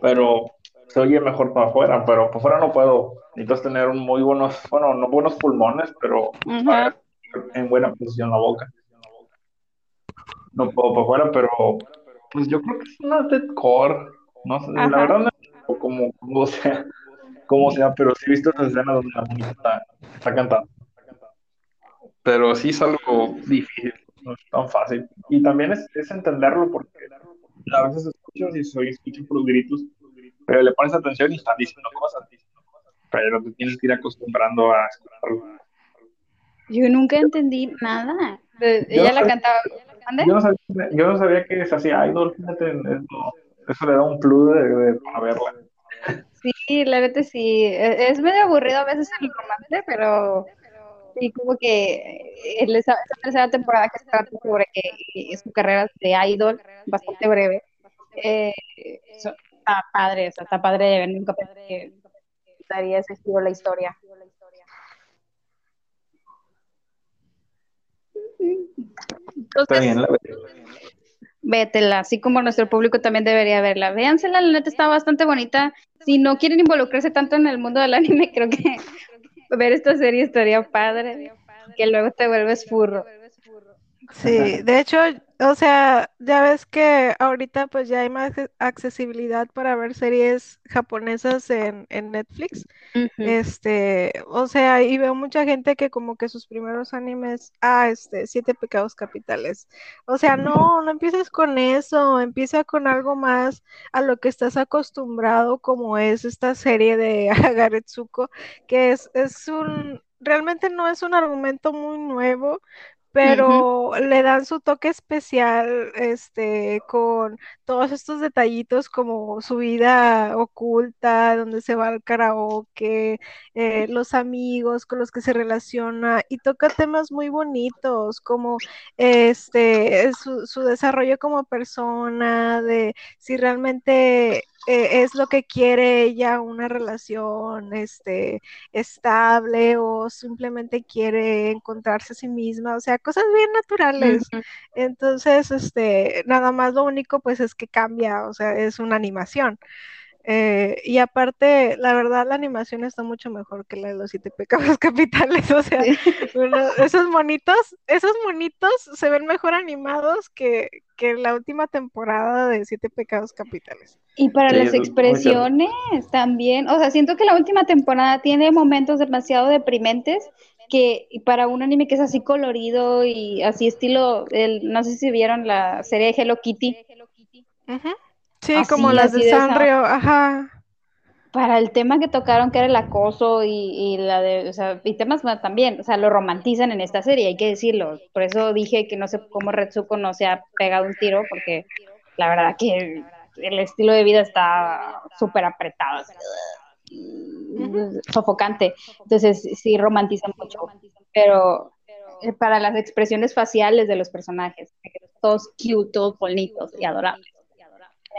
pero se oye mejor para afuera, pero para afuera no puedo. Necesitas tener un muy buenos, bueno, no buenos pulmones, pero en buena posición la boca. No puedo para afuera, pero pues yo creo que es una deadcore. No sé, Ajá. la verdad no sé cómo, cómo sea, cómo sea, pero sí he visto esas escenas donde la monita está, cantando. Pero sí es algo difícil, no es tan fácil. Y también es, es entenderlo porque a veces escuchas y soy escucho por los gritos, pero le pones atención y están diciendo cosas. Pero te tienes que ir acostumbrando a escucharlo. Yo nunca entendí nada. Ella la cantaba. Yo no sabía, yo no sabía que se hacía idol, fíjate, eso, eso le da un plus de, de- para verla. Sí, la neta sí. E- Es medio aburrido a veces el romance, pero sí, como que en esa, tercera temporada que se trata sobre que eh, su carrera de idol, bastante breve, eh, está padre, está padre de ver, nunca pensé la historia. Está bien, la vétela, así como nuestro público también debería verla. Véansela, la neta está bastante bonita. Si no quieren involucrarse tanto en el mundo del anime, creo que ver esta serie estaría padre, que luego te vuelves furro. Sí, de hecho, o sea, ya ves que ahorita pues ya hay más acce- accesibilidad para ver series japonesas en, en Netflix. Este, o sea, y veo mucha gente que como que sus primeros animes, ah, este, Siete Pecados Capitales. O sea, no, no empieces con eso, empieza con algo más a lo que estás acostumbrado, como es esta serie de Agaretsuko, que es, es un, realmente no es un argumento muy nuevo, pero le dan su toque especial, este, con todos estos detallitos como su vida oculta, donde se va al karaoke, eh, los amigos con los que se relaciona y toca temas muy bonitos como este su, su desarrollo como persona, de si realmente eh, es lo que quiere ella una relación este estable o simplemente quiere encontrarse a sí misma, o sea, cosas bien naturales. Entonces, este, nada más lo único pues es que cambia, o sea, es una animación. Eh, y aparte, la verdad, la animación está mucho mejor que la de los siete pecados capitales. O sea, bueno, esos monitos, esos monitos se ven mejor animados que, que la última temporada de Siete Pecados Capitales. Y para Sí, las expresiones también, o sea, siento que la última temporada tiene momentos demasiado deprimentes que y para un anime que es así colorido y así estilo, el, no sé si vieron la serie de Hello Kitty. Sí, Así, como las de Sanrio, ajá. para el tema que tocaron que era el acoso y, y la de, o sea, y temas más también, o sea, lo romantizan en esta serie, hay que decirlo. Por eso dije que no sé cómo Retsuko no se ha pegado un tiro, porque la verdad que el estilo de vida está súper apretado, sofocante. Entonces sí romantizan mucho, pero eh, para las expresiones faciales de los personajes, todos cute, todos bonitos y adorables.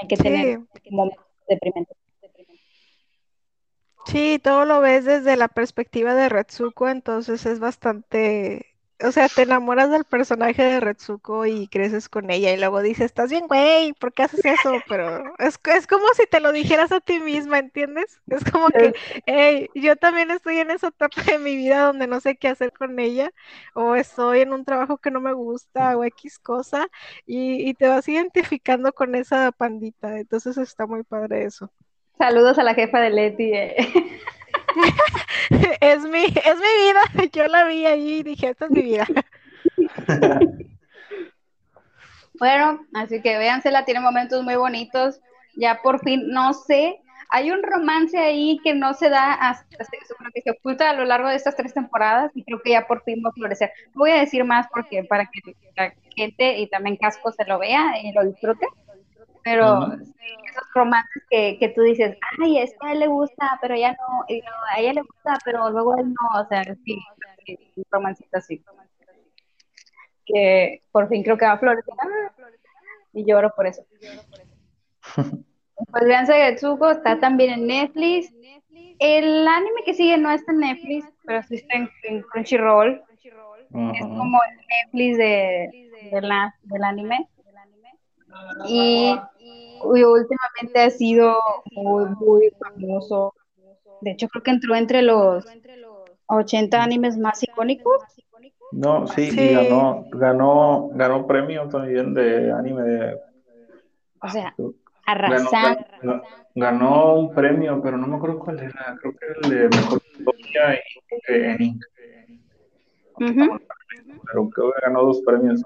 Hay que tener Sí. momentos deprimentes. Sí, todo lo ves desde la perspectiva de Retsuko, entonces es bastante, o sea, te enamoras del personaje de Retsuko y creces con ella y luego dices, estás bien, güey, ¿por qué haces eso? Pero es, es como si te lo dijeras a ti misma, ¿entiendes? Es como que, hey, yo también estoy en esa etapa de mi vida donde no sé qué hacer con ella o estoy en un trabajo que no me gusta o X cosa y, y te vas identificando con esa pandita, entonces está muy padre eso. Saludos a la jefa de Leti. eh. Es mi, es mi vida. Yo la vi ahí y dije, esta es mi vida. Bueno, así que véansela, tiene momentos muy bonitos. Ya por fin, no sé, hay un romance ahí que no se da hasta, que, se oculta a lo largo de estas tres temporadas y creo que ya por fin va a florecer. Voy a decir más porque para que la gente y también Casco se lo vea y lo disfrute, pero esos romances que, que tú dices, ay, esto a él le gusta, pero ya no, y no, a ella le gusta, pero luego él no, o sea, sí, un romancito así. Que por fin creo que va a florecer. Y lloro por eso. Pues vean Setsuko, está también en Netflix. El anime que sigue no está en Netflix, pero sí está en, en Crunchyroll. Es como el Netflix de, de la, del anime. Y, y últimamente ha sido muy, muy famoso. De hecho, creo que entró entre los 80 animes más icónicos. No, sí, Sí. y ganó, ganó, ganó premio también de anime de O sea, ganó, arrasando. ganó, ganó un premio, pero no me acuerdo cuál era, creo que era el de mejor historia y creo que en Inc. Ujú. Pero creo que ganó dos premios.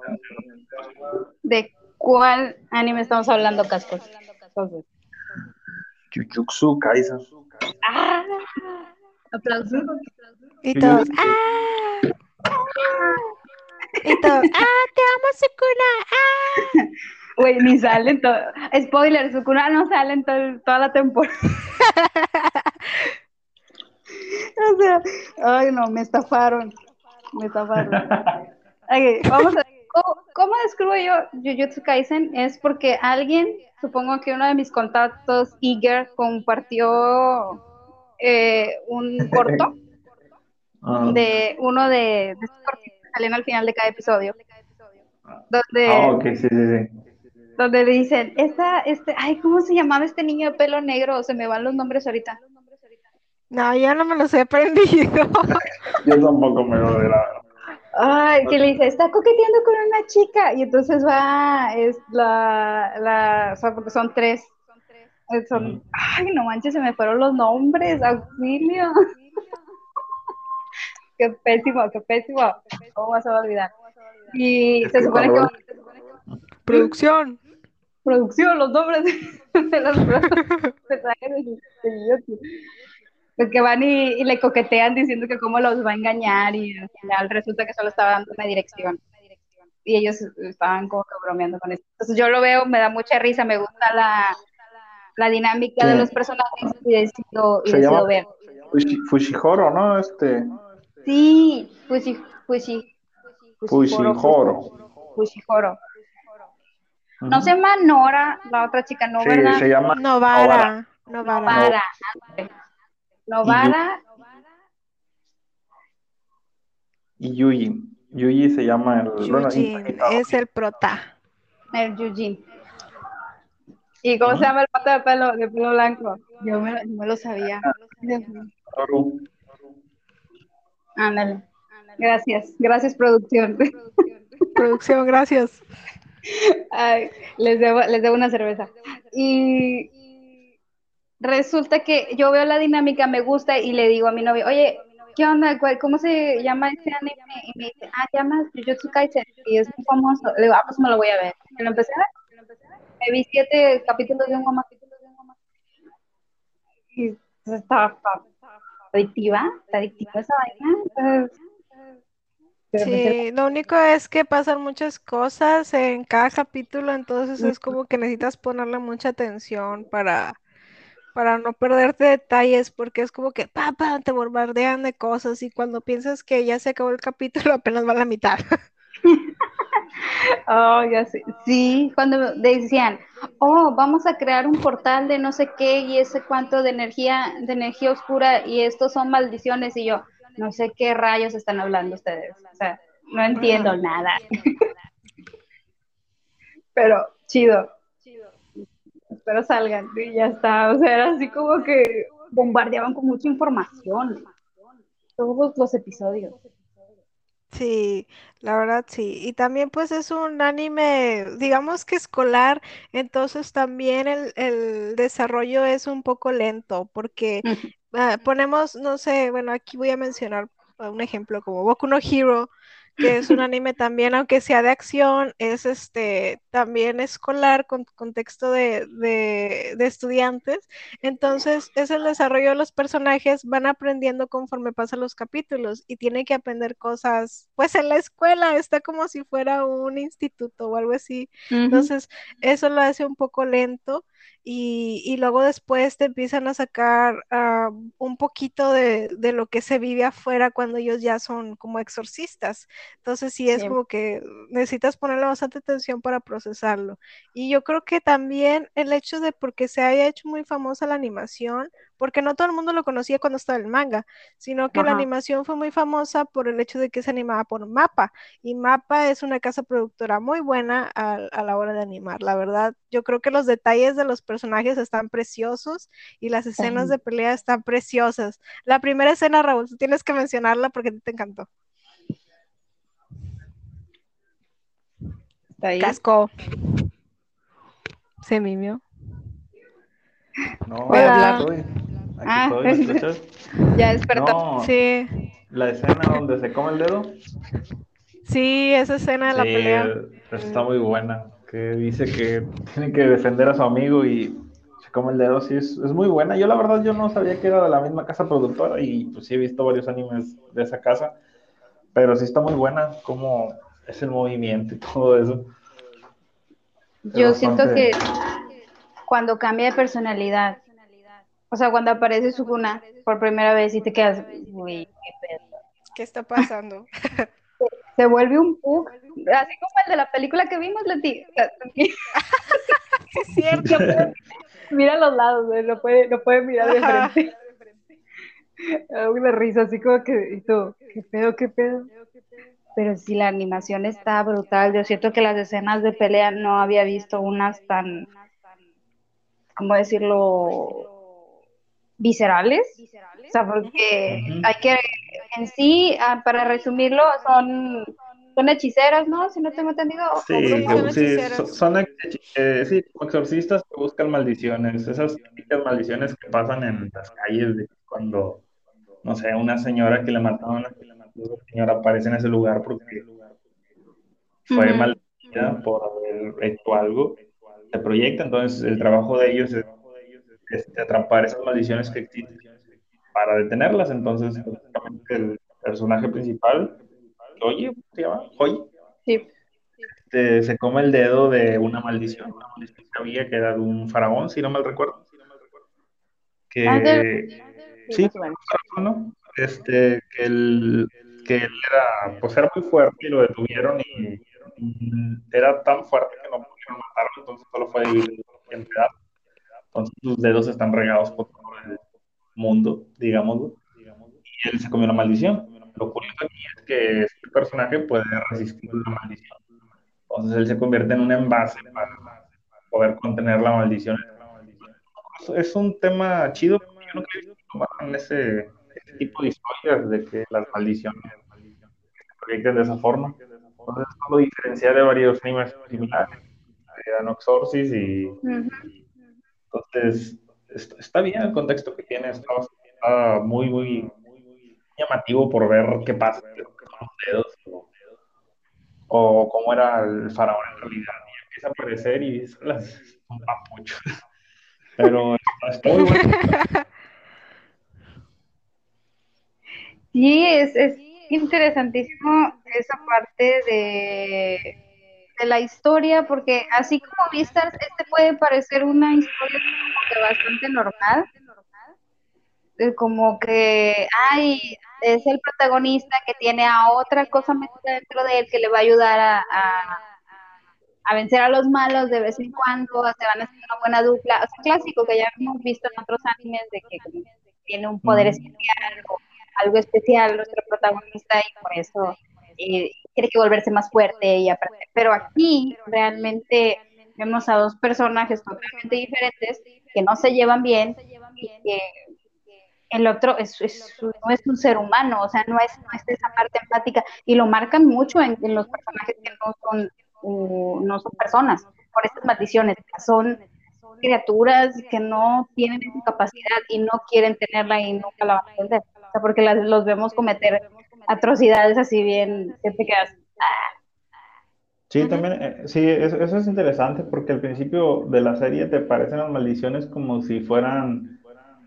¿De cuál anime estamos hablando, Cascos? Jujutsu Kaisen. ¡Ah! Aplausos. Y todos, ¡ah! Y todos, ¡ah, te amo, Sukuna! ¡ah! Güey, ni salen todo. Spoiler, Sukuna no sale en todo- toda la temporada. o sea, ay no, me estafaron. Me estafaron. Ok, vamos a. ¿Cómo, cómo describo yo Jujutsu Kaisen? Es porque alguien, supongo que uno de mis contactos, Iger, compartió eh, un corto Ah, de uno de, de estos cortitos que salen al final de cada episodio. Donde, ah, ok, sí, sí, sí. donde dicen, esta, este, ay, ¿cómo se llamaba este niño de pelo negro? Se me van los nombres ahorita. No, ya no me los he aprendido. Yo tampoco me lo de la verdad. Ay, que le dice, está coqueteando con una chica. Y entonces va, es la, la, o sea, porque son tres. Son, Ujú. ay, no manches, se me fueron los nombres, auxilio. qué pésimo, qué pésimo. ¿Cómo se va a olvidar? Y se que supone que Producción. producción, los nombres de de Jujutsu. Pues que van y, y le coquetean diciendo que cómo los va a engañar y al final resulta que solo estaba dando una dirección. Y ellos estaban como que bromeando con eso. Entonces yo lo veo, me da mucha risa, me gusta la, la dinámica de los personajes y decido, y Se decido llama- ver. Fushi- Fushihoro, ¿no? Este. Sí, Fushi, Fushi, Fushihoro. Fushihoro. No se llama Nora, la otra chica, ¿no, Sí, verdad? se llama Novara. Novara. Novara. Novara. Y Yuji. Yuji se llama el. Yujin es el prota. El Yujin. ¿Y cómo se llama el pato de pelo, de pelo blanco? Yo me, me lo sabía. Ándale. Gracias, gracias producción. Producción, gracias. Ay, les debo, les debo una cerveza. Y resulta que yo veo la dinámica, me gusta y le digo a mi novio, oye, ¿qué onda? ¿Cómo se llama este anime? Y me dice, ah, llama Jujutsu Kaisen y es muy famoso. Le digo, ah, pues me lo voy a ver. Y lo empecé a ver. Me vi siete capítulos de un goma. Y está, adictiva, está adictiva esa vaina. Sí, lo único es que pasan muchas cosas en cada capítulo, entonces es como que necesitas ponerle mucha atención para, para no perderte detalles, porque es como que papá te bombardean de cosas y cuando piensas que ya se acabó el capítulo apenas va a la mitad. Oh, ya sé. Sí, cuando decían, oh, vamos a crear un portal de no sé qué y ese cuánto de energía, de energía oscura y estos son maldiciones y yo, no sé qué rayos están hablando ustedes. O sea, no entiendo nada. Pero chido. Espero salgan y ya está. O sea, era así como que bombardeaban con mucha información. Todos los episodios. Sí, la verdad sí. Y también pues es un anime, digamos que escolar, entonces también el, el desarrollo es un poco lento porque ah, ponemos, no sé, bueno, aquí voy a mencionar un ejemplo como Boku no Hero, que es un anime también, aunque sea de acción, es este también escolar con contexto de, de, estudiantes. Entonces, es el desarrollo de los personajes, van aprendiendo conforme pasan los capítulos y tienen que aprender cosas, pues en la escuela, está como si fuera un instituto o algo así. Entonces, eso lo hace un poco lento y, luego después te empiezan a sacar ah, un poquito de, lo que se vive afuera cuando ellos ya son como exorcistas. Entonces sí es como que necesitas ponerle bastante atención para procesarlo. Y yo creo que también el hecho de porque se haya hecho muy famosa la animación, porque no todo el mundo lo conocía cuando estaba el manga, sino que la animación fue muy famosa por el hecho de que se animaba por Mapa, y Mapa es una casa productora muy buena a, la hora de animar, la verdad. Yo creo que los detalles de los personajes están preciosos y las escenas de pelea están preciosas. La primera escena, Raúl, tienes que mencionarla porque te encantó. Casco. Se mimió. No, Hola. Ah, ya despertó. No, sí. La escena donde se come el dedo. Sí, esa escena de la pelea. Está muy buena. Que dice que tiene que defender a su amigo y se come el dedo. Sí, es, es, muy buena. Yo la verdad yo no sabía que era de la misma casa productora y pues sí he visto varios animes de esa casa. Pero sí está muy buena como es el movimiento y todo eso. Yo siento que cuando cambia de personalidad o sea, cuando aparece su cuna por primera vez y te quedas, uy, qué pedo. ¿Qué está pasando? Se, vuelve un pug, así como el de la película que vimos, Leti. es cierto. Mira a los lados, no puede, no puede mirar de frente. Una risa, así como que, y tú, qué pedo, qué pedo. Pero sí, la animación está brutal. Yo siento que las escenas de pelea no había visto unas tan, ¿cómo decirlo? Viscerales, o sea, porque hay que, en sí, ah, para resumirlo, son, son hechiceras, ¿no? Si no tengo entendido. Sí, sí, son, eh, sí, exorcistas que buscan maldiciones, esas típicas maldiciones que pasan en las calles de cuando, no sé, una señora que le mataron a una señora aparece en ese lugar porque fue maldita por haber hecho algo, se proyecta, entonces el trabajo de ellos es este, atrapar esas maldiciones que existen para detenerlas. Entonces, el personaje principal, Oye, ¿se llama? Oye. Sí. Este, se come el dedo de una maldición, una maldición que había que era de un faraón, si no mal recuerdo. Que, ah, sí, ¿no? Este, que él, que él era, pues era muy fuerte y lo detuvieron y, era tan fuerte que no pudieron matarlo, entonces solo fue dividido en pedazos entonces sus dedos están regados por todo el mundo, digámoslo. Y él se comió la maldición. Lo curioso aquí es que este personaje puede resistir la maldición. Entonces él se convierte en un envase para, poder contener la maldición. Es un tema chido, yo nunca he visto en ese, tipo de historias de que las maldiciones se proyecten de esa forma. Entonces, lo diferencia de varios animes similares, y... Entonces, está bien el contexto que tiene, está, muy, muy llamativo por ver qué pasa con los dedos o, cómo era el faraón en realidad. Y empieza a aparecer y son las. Pero está, muy bueno. Sí, es, es interesantísimo esa parte de de la historia, porque así como vistas, este puede parecer una historia bastante normal, como que, ay, es el protagonista que tiene a otra cosa metida dentro de él que le va a ayudar a, a, vencer a los malos de vez en cuando, se van a hacer una buena dupla, o sea, clásico que ya hemos visto en otros animes de que tiene un poder especial o algo especial nuestro protagonista y por eso eh, tiene que volverse más fuerte y aprender. Pero aquí realmente vemos a dos personajes totalmente diferentes que no se llevan bien y que el otro es, no es un ser humano, o sea, no es, no es esa parte empática y lo marcan mucho en, los personajes que no son, uh, no son personas por estas maldiciones, son criaturas que no tienen esa capacidad y no quieren tenerla y nunca la van a perder, o sea, porque los vemos cometer atrocidades así bien, que te quedas. Ah". Sí, también, eh, sí, eso, es interesante porque al principio de la serie te parecen las maldiciones como si fueran,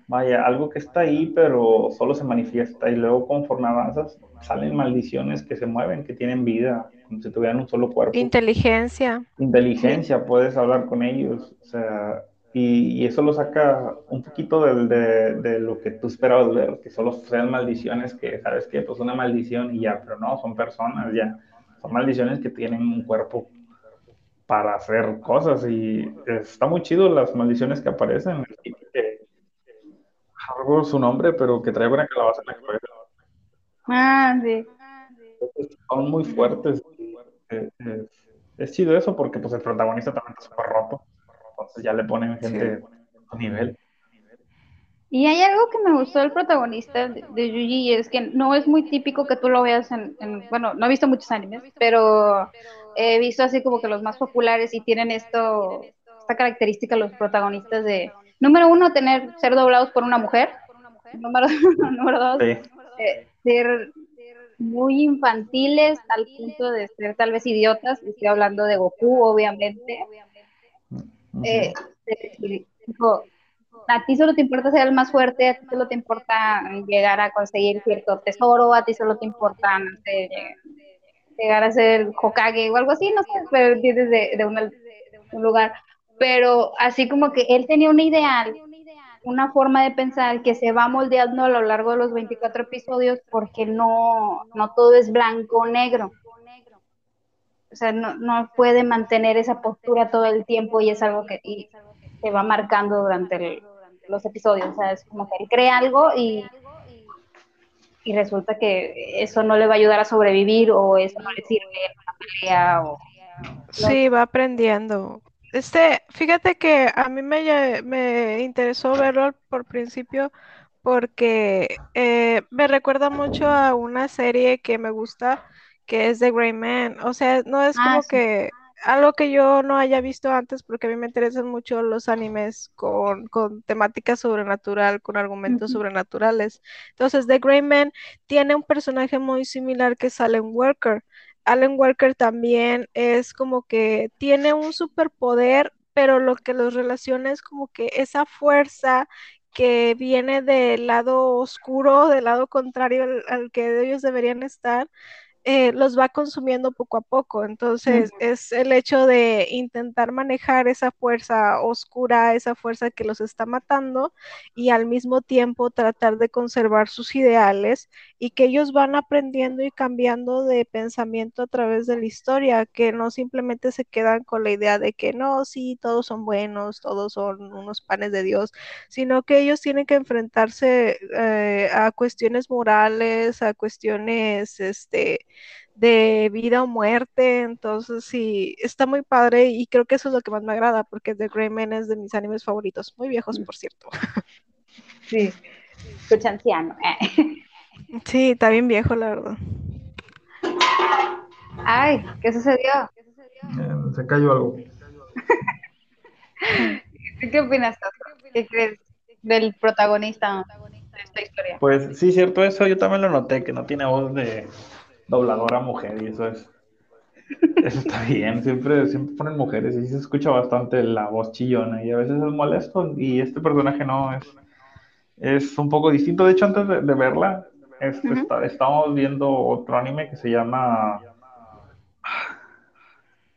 vaya, algo que está ahí, pero solo se manifiesta y luego conforme avanzas salen maldiciones que se mueven, que tienen vida, como si tuvieran un solo cuerpo. Inteligencia. Inteligencia, puedes hablar con ellos, o sea, y, eso lo saca un poquito de, de, lo que tú esperabas ver, que solo sean maldiciones, que sabes que pues una maldición y ya, pero no, son personas ya, son maldiciones que tienen un cuerpo para hacer cosas y está muy chido las maldiciones que aparecen, algo su nombre, pero que trae una calabaza en la cabeza. Ah, sí. Son muy fuertes. Es, es, chido eso porque pues el protagonista también está súper roto entonces ya le ponen gente a nivel. Y hay algo que me gustó del protagonista de, Yuji y es que no es muy típico que tú lo veas en, bueno, no he visto muchos animes, pero he visto así como que los más populares y tienen esto, esta característica los protagonistas de, número uno, tener, ser doblados por una mujer, número, número dos, eh, ser muy infantiles al punto de ser tal vez idiotas, estoy hablando de Goku, obviamente, eh, a ti solo te importa ser el más fuerte, a ti solo te importa llegar a conseguir cierto tesoro, a ti solo te importa llegar a ser Hokage o algo así, no sé, pero de, de un lugar. Pero así como que él tenía un ideal, una forma de pensar que se va moldeando a lo largo de los 24 episodios porque no, no todo es blanco o negro o sea, no, no puede mantener esa postura todo el tiempo y es algo que se va marcando durante los episodios. O sea, es como que él cree algo y, y resulta que eso no le va a ayudar a sobrevivir o eso no le sirve en una pelea. O, sí, va aprendiendo. Este, fíjate que a mí me, me interesó verlo por principio porque eh, me recuerda mucho a una serie que me gusta que es The Grey Man. O sea, no es como ah, que algo que yo no haya visto antes porque a mí me interesan mucho los animes con, con temática sobrenatural, con argumentos sobrenaturales. Entonces, The Grey Man tiene un personaje muy similar que es Alan Walker. Alan Walker también es como que tiene un superpoder, pero lo que los relaciona es como que esa fuerza que viene del lado oscuro, del lado contrario al, al que ellos deberían estar, eh, los va consumiendo poco a poco. Entonces, es el hecho de intentar manejar esa fuerza oscura, esa fuerza que los está matando, y al mismo tiempo tratar de conservar sus ideales y que ellos van aprendiendo y cambiando de pensamiento a través de la historia, que no simplemente se quedan con la idea de que no, sí, todos son buenos, todos son unos panes de Dios, sino que ellos tienen que enfrentarse eh, a cuestiones morales, a cuestiones, este, de vida o muerte, entonces sí, está muy padre y creo que eso es lo que más me agrada, porque The Man es de mis animes favoritos, muy viejos, por cierto. Sí, escucha anciano. Sí, está bien viejo, la verdad. Ay, ¿qué sucedió? Eh, se cayó algo. ¿Qué opinas, Tato? ¿Qué crees del protagonista de esta historia? Pues sí, cierto eso, yo también lo noté, que no tiene voz de dobladora mujer y eso es, eso está bien, siempre, siempre ponen mujeres y se escucha bastante la voz chillona y a veces es molesto y este personaje no es, es un poco distinto, de hecho antes de, de verla, este, está- estábamos viendo otro anime que se llama...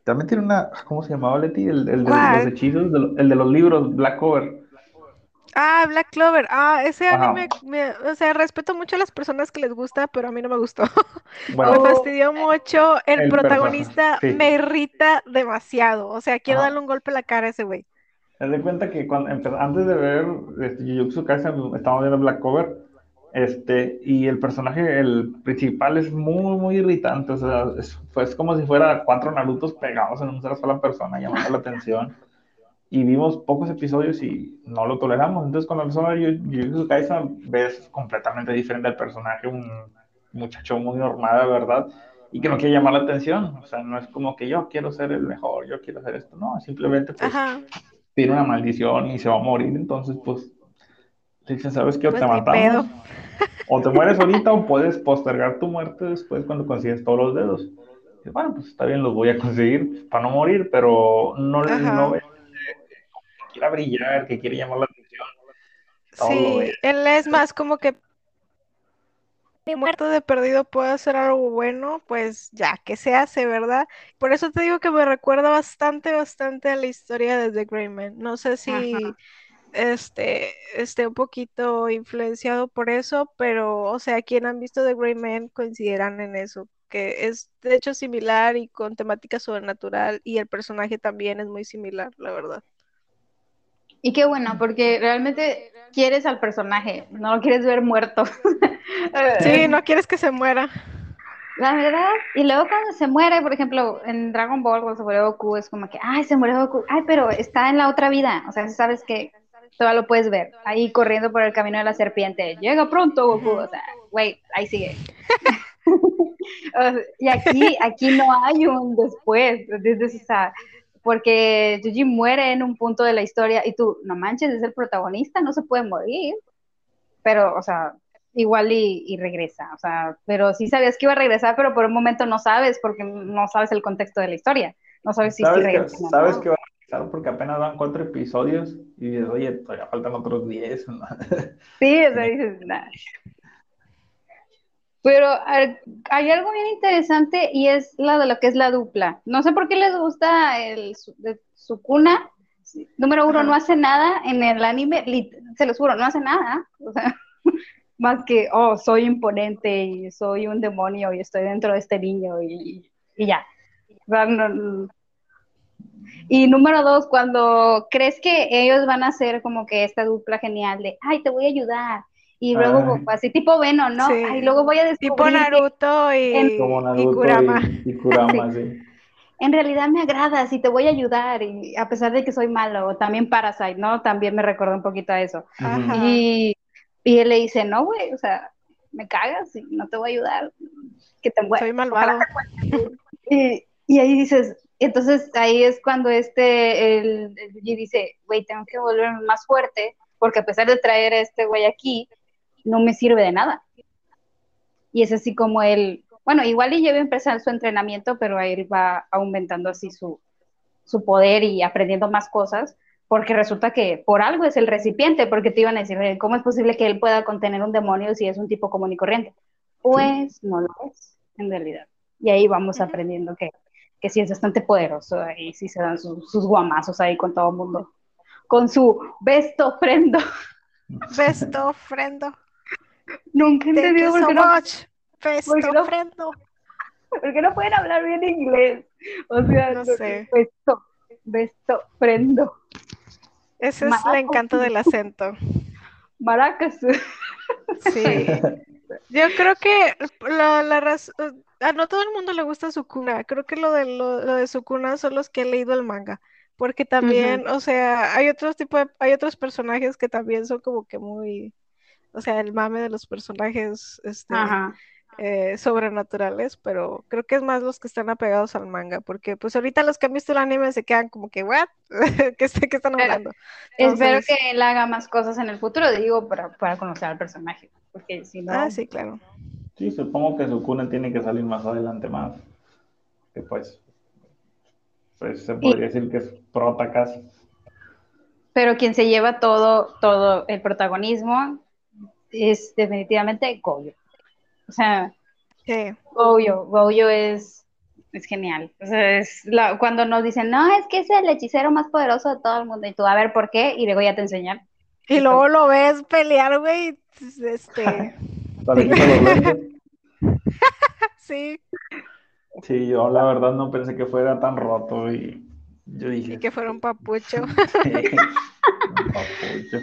También tiene una, ¿cómo se llamaba Leti? El, el de ¿Cuál? los hechizos, de el de los libros, Black Cover. Ah, Black Clover. Ah, ese anime, me- o sea, respeto mucho a las personas que les gusta, pero a mí no me gustó. Bueno, Me fastidió mucho. El, El protagonista sí. me irrita demasiado. O sea, quiero Ajá. darle un golpe en la cara a ese güey. Haz de cuenta que cuando, antes de ver este, Jujutsu Kaisen, estábamos viendo Black Cover, este, y el personaje, el principal, es muy, muy irritante, o sea, es, es como si fuera cuatro Narutos pegados en una sola persona, llamando la atención, y vimos pocos episodios y no lo toleramos, entonces cuando empezó a ver Ju- Jujutsu Kaisen, ves completamente diferente al personaje, un muchacho muy normal, de verdad, y que no quiere llamar la atención, o sea, no es como que yo quiero ser el mejor, yo quiero hacer esto, no, simplemente pues Ajá. tiene una maldición y se va a morir, entonces pues le dicen, ¿sabes qué? O Pues te ni matamos, pedo. o te mueres ahorita o puedes postergar tu muerte después cuando consigues todos los dedos. Y, bueno, pues está bien, los voy a conseguir para no morir, pero no, Ajá. no que quiera brillar, que quiere llamar la atención. Todo Sí, él es más como que mi muerto de perdido puede hacer algo bueno, pues ya, que se hace, ¿verdad? Por eso te digo que me recuerda bastante, bastante a la historia de The Gray Man. No sé si Ajá. Este esté un poquito influenciado por eso, pero, o sea, quien han visto The Gray Man coincidirán en eso, que es de hecho similar y con temática sobrenatural, y el personaje también es muy similar, la verdad. Y qué bueno, porque realmente quieres al personaje, no lo quieres ver muerto. Sí, no quieres que se muera. La verdad, y luego cuando se muere, por ejemplo, en Dragon Ball, cuando se muere Goku, es como que, ay, se murió Goku, ay, pero está en la otra vida, o sea, sabes que todavía lo puedes ver, ahí corriendo por el camino de la serpiente, llega pronto Goku, o sea, güey, ahí sigue. Y aquí, aquí no hay un después, entonces, o sea, porque Yuji muere en un punto de la historia y tú, no manches, es el protagonista, no se puede morir, pero, o sea, igual y, y regresa, o sea, pero sí sabías que iba a regresar, pero por un momento no sabes porque no sabes el contexto de la historia, no sabes si sí ¿Sabes, que, regresa. no. sabes que va a regresar porque apenas van cuatro episodios y dices, oye, todavía faltan otros diez. ¿no? Sí, o sea, dices, nah. Pero hay algo bien interesante y es la de lo que es la dupla. No sé por qué les gusta el su- de Sukuna. Número uno, no hace nada en el anime, se los juro, no hace nada. O sea, más que, oh, soy imponente y soy un demonio y estoy dentro de este niño y, y ya. O sea, no. Y número dos, cuando crees que ellos van a ser como que esta dupla genial de, ay, te voy a ayudar. Y luego, Ay. así tipo Venom, ¿no? Sí. Ay, luego voy a descubrir Tipo Naruto y, Como y Naruto Kurama. y, y Kurama, sí. en realidad me agradas y te voy a ayudar, y a pesar de que soy malo. También Parasite, ¿no? También me recuerda un poquito a eso. Ajá. Y, y él le dice, no, güey, o sea, me cagas y no te voy a ayudar. Que te mueras. Soy malvado. Y, y ahí dices, entonces ahí es cuando este, el, el Yuji dice, güey, tengo que volverme más fuerte, porque a pesar de traer a este güey aquí, no me sirve de nada. Y es así como él, bueno, igual y lleva a empezar su entrenamiento, pero él va aumentando así su, su poder y aprendiendo más cosas, porque resulta que por algo es el recipiente, porque te iban a decir, "Oye, ¿cómo es posible que él pueda contener un demonio si es un tipo común y corriente? Pues no lo es, en realidad. Y ahí vamos aprendiendo que, que sí es bastante poderoso y sí se dan sus, sus guamazos ahí con todo el mundo. Con su besto ofrendo. Besto ofrendo. Nunca he entendido por so qué no, much. Besto por qué no- ofrendo. por qué no pueden hablar bien inglés. O sea, No sé. besto, besto ofrendo. Ese es el encanto del acento. Maracas. Sí. Yo creo que la, la razón, a no todo el mundo le gusta Sukuna. Creo que lo de lo, lo de Sukuna son los que han leído el manga. Porque también, o sea, hay otros tipos de- hay otros personajes que también son como que muy, o sea, el mame de los personajes este Ajá. eh, sobrenaturales, pero creo que es más los que están apegados al manga, porque pues ahorita los que han visto el anime se quedan como que, ¿what? ¿Qué, están hablando? Espero que él haga más cosas en el futuro, digo, para, para conocer al personaje. Porque si no, Ah, sí, claro. Sí, supongo que su cuna tiene que salir más adelante más. Que pues, pues se podría decir que es prota casi. pero quien se lleva todo, todo el protagonismo es definitivamente Goyo. O sea, Sí. Goyo, Goyo es, es genial. O sea, es la, cuando nos dicen, no, es que es el hechicero más poderoso de todo el mundo, y tú, a ver, ¿por qué? Y luego ya te enseñan. Y luego lo ves pelear, güey, este, sí, Sí, yo la verdad no pensé que fuera tan roto y yo dije. y que fuera un papucho. "Sí, un papucho".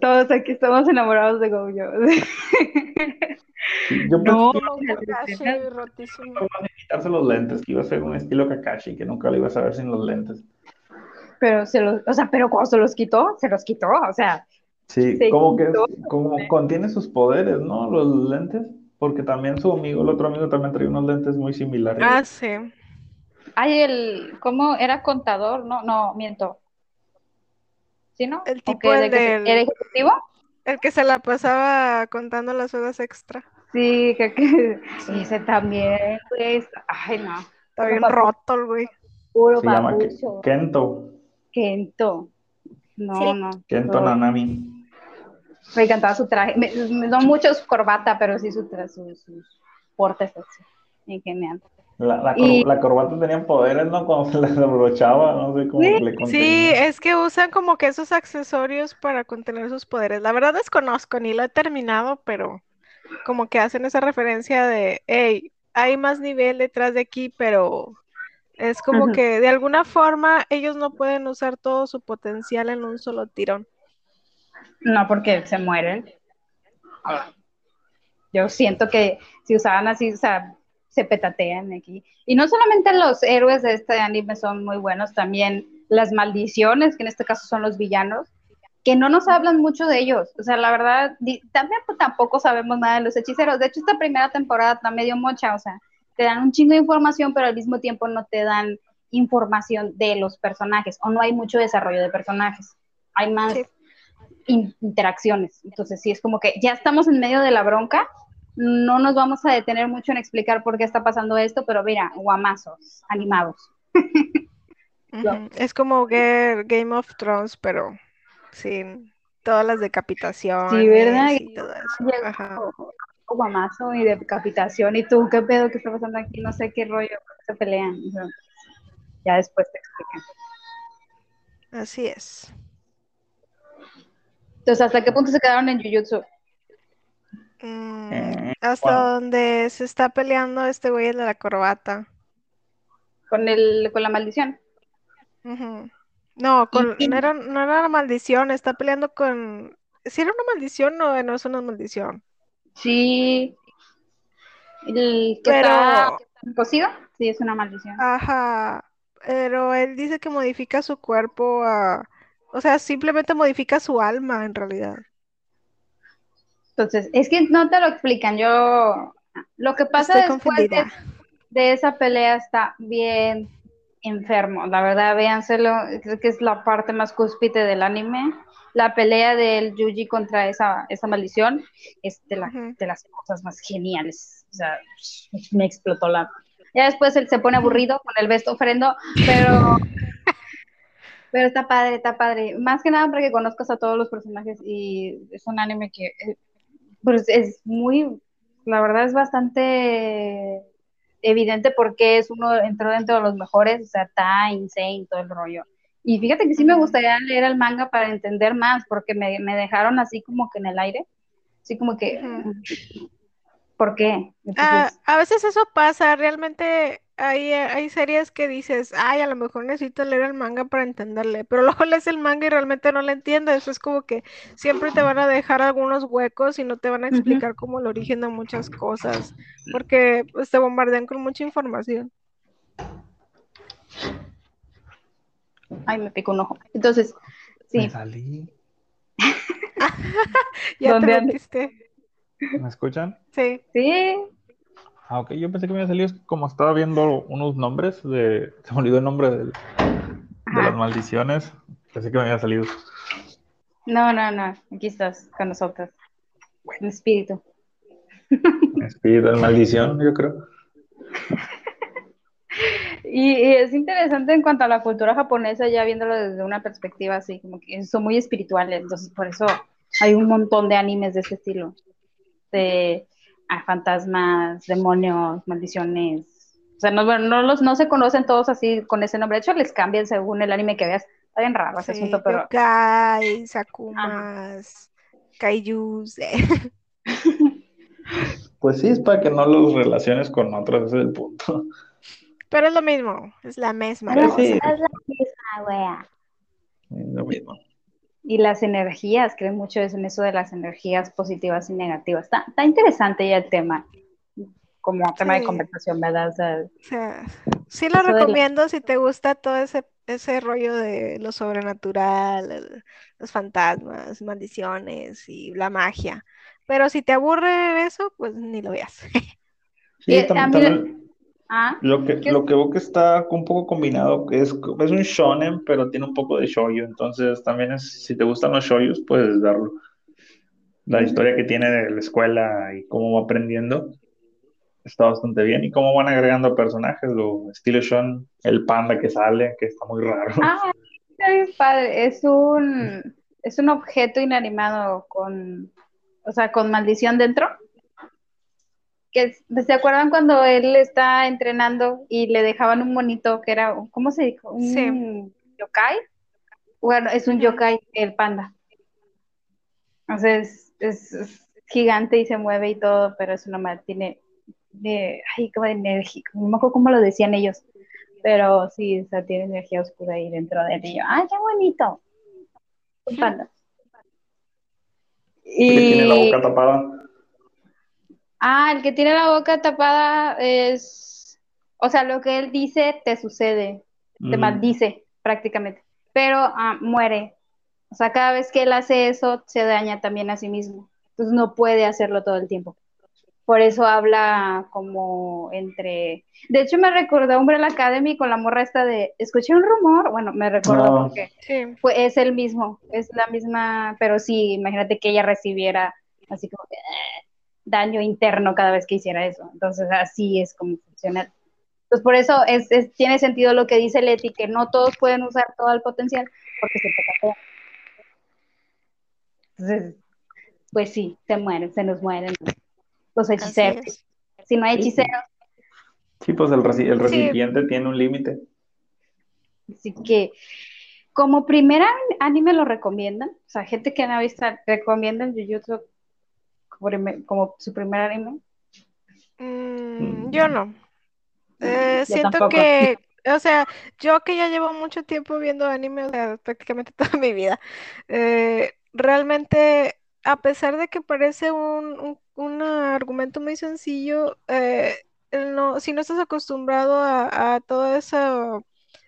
Todos aquí estamos enamorados de Goyo. Sí, Yo pensé No, Kakashi rotísimo. a quitarse los lentes, que iba a ser un estilo Kakashi, que nunca lo ibas a ver sin los lentes. pero se los, o sea, pero cuando se los quitó, se los quitó, o sea, Sí, Se como que como contiene sus poderes, ¿no? Los lentes, porque también su amigo, el otro amigo también traía unos lentes muy similares. Ah, sí. hay el, ¿cómo era contador? No, no, miento. ¿Sí, no? El ¿O tipo, de el que se- del- ¿Era ejecutivo? El que se la pasaba contando las horas extra. Sí, que, que ese también, pues, ay, no, Está bien roto el güey. puro Se llama. Kento, Kento. No, Sí. no. Kento. Nanami. Me encantaba su traje. Me, me- no mucho su corbata, pero sí su tra- sus, sus portes genial. La, la, cor- Y- la corbata tenía poderes, ¿no? Cuando se la abrochaba, no sé cómo Sí, le Sí, contenía. es que usan como que esos accesorios para contener sus poderes. La verdad desconozco, ni lo he terminado, pero como que hacen esa referencia de, hey, hay más nivel detrás de aquí, pero es como que de alguna forma ellos no pueden usar todo su potencial en un solo tirón. No, porque se mueren. Yo siento que si usaban así, o sea, se petatean aquí. Y no solamente los héroes de este anime son muy buenos, también las maldiciones, que en este caso son los villanos, que no nos hablan mucho de ellos. O sea, la verdad, también pues, tampoco sabemos nada de los hechiceros. De hecho, esta primera temporada está medio mocha, o sea, te dan un chingo de información, pero al mismo tiempo no te dan información de los personajes, o no hay mucho desarrollo de personajes. Hay más Sí. In- interacciones. Entonces, sí, es como que ya estamos en medio de la bronca, no nos vamos a detener mucho en explicar por qué está pasando esto, pero mira, guamazos, animados. Es como Ga- Game of Thrones, pero sin todas las decapitaciones Sí, ¿verdad? y todo eso. Ajá. Guamazo y decapitación, y tú, ¿qué pedo que está pasando aquí? No sé qué rollo, se pelean. Ya después te explican. Así es. Entonces, ¿hasta qué punto se quedaron en Jujutsu? Mm, Eh, hasta bueno. donde se está peleando este güey el de la corbata. Con, el, con la maldición. No, con, no era, no era una maldición, está peleando con... ¿Si era una maldición o no es una maldición? Sí. El que Pero- está cocido, sí, es una maldición. Ajá, pero él dice que modifica su cuerpo a... O sea, simplemente modifica su alma en realidad. Entonces, es que no te lo explican. Yo, lo que pasa Estoy después de, de esa pelea está bien enfermo. La verdad, véanselo, creo que es la parte más cúspide del anime. La pelea del Yuji contra esa, esa maldición es de, la- Ujú. de las cosas más geniales. O sea, me explotó la... Ya después él se pone aburrido con el besto ofrendo, pero... Pero está padre, está padre. Más que nada para que conozcas a todos los personajes y es un anime que eh, pues es muy, la verdad es bastante evidente porque es uno, entró dentro de los mejores, o sea, está insane todo el rollo. Y fíjate que sí me gustaría leer el manga para entender más, porque me, me dejaron así como que en el aire, así como que. ¿Por qué? Ah, a veces eso pasa, realmente hay, hay series que dices, ay, a lo mejor necesito leer el manga para entenderle, pero luego lees el manga y realmente no le entiendes, es como que siempre te van a dejar algunos huecos y no te van a explicar como el origen de muchas cosas, porque pues, te bombardean con mucha información. ay, me pico un ojo. Entonces, Me sí, salí. Ya te ¿Dónde andas? ¿Me escuchan? Sí. sí, Ah, ok, yo pensé que me había salido, como estaba viendo unos nombres de... Se me olvidó el nombre del- de las maldiciones. Pensé que me había salido. no, no, no, aquí estás con nosotros, en espíritu. Espíritu de maldición, yo creo. Y, y es interesante en cuanto a la cultura japonesa, ya viéndolo desde una perspectiva así, como que son muy espirituales, entonces por eso hay un montón de animes de ese estilo, de ah, fantasmas, demonios, maldiciones. O sea, no, bueno, no, los, no se conocen todos así con ese nombre, de hecho les cambian según el anime que veas. Está bien raro ese Sí, asunto, pero yokai, sakumas, kaijus. Pues sí, es para que no los relaciones con otros, ese es el punto. Pero es lo mismo, es la misma Pero cosa. sí. es la misma wea. Es lo mismo. Y las energías, creen mucho en eso de las energías positivas y negativas. Está, está interesante ya el tema, como tema de conversación, ¿verdad? O sea, O sea, sí lo la- recomiendo si te gusta todo ese, ese rollo de lo sobrenatural, el- los fantasmas, maldiciones y la magia. Pero si te aburre eso, pues ni lo veas. Sí, Y tam- a mí- también ah, lo que, lo que veo que está un poco combinado, es, es un shonen, pero tiene un poco de shoujo, entonces también es, si te gustan los shoujos, puedes darlo. La historia que tiene de la escuela y cómo va aprendiendo está bastante bien, y cómo van agregando personajes, lo estilo shonen, el panda que sale, que está muy raro. ah, está bien padre. Es un, es un objeto inanimado con, o sea, con maldición dentro. Que, ¿se acuerdan cuando él está entrenando y le dejaban un monito que era, ¿cómo se dijo? Un Sí. yokai. Bueno, es un yokai, el panda. O sea, es, es- es gigante y se mueve y todo, pero es una mal, tiene, de, ay, como de energía, no me acuerdo cómo lo decían ellos, pero sí, o sea, tiene energía oscura ahí dentro de él. Y yo, ay, qué bonito. Un panda. que tiene la Y, boca tapada. Ah, el que tiene la boca tapada es, o sea, lo que él dice te sucede, te Mm. maldice prácticamente, pero ah, muere. O sea, cada vez que él hace eso, se daña también a sí mismo. Entonces no puede hacerlo todo el tiempo. Por eso habla como entre... De hecho, me recordó Umbrella Academy con la morra esta de... Escuché un rumor. Bueno, me recordó No. porque Sí. fue, es el mismo, es la misma... Pero sí, imagínate que ella recibiera así como que, eh, daño interno cada vez que hiciera eso. Entonces, así es como funciona. Entonces, por eso es, es- tiene sentido lo que dice Leti, que no todos pueden usar todo el potencial porque se te capea. Entonces, pues sí, se mueren, se nos mueren los Así hechiceros. Si no hay hechiceros, Sí, pues el, reci- el Sí. recipiente tiene un límite. así que como primer an- anime lo recomiendan, o sea, gente que no ha visto recomiendan Jujutsu como, su primer anime. Mm, yo no. Eh, Yo siento tampoco. que, o sea, yo que ya llevo mucho tiempo viendo anime, o sea, prácticamente toda mi vida, eh, realmente, a pesar de que parece un, un- un argumento muy sencillo, eh, no, si no estás acostumbrado a, a todo eso,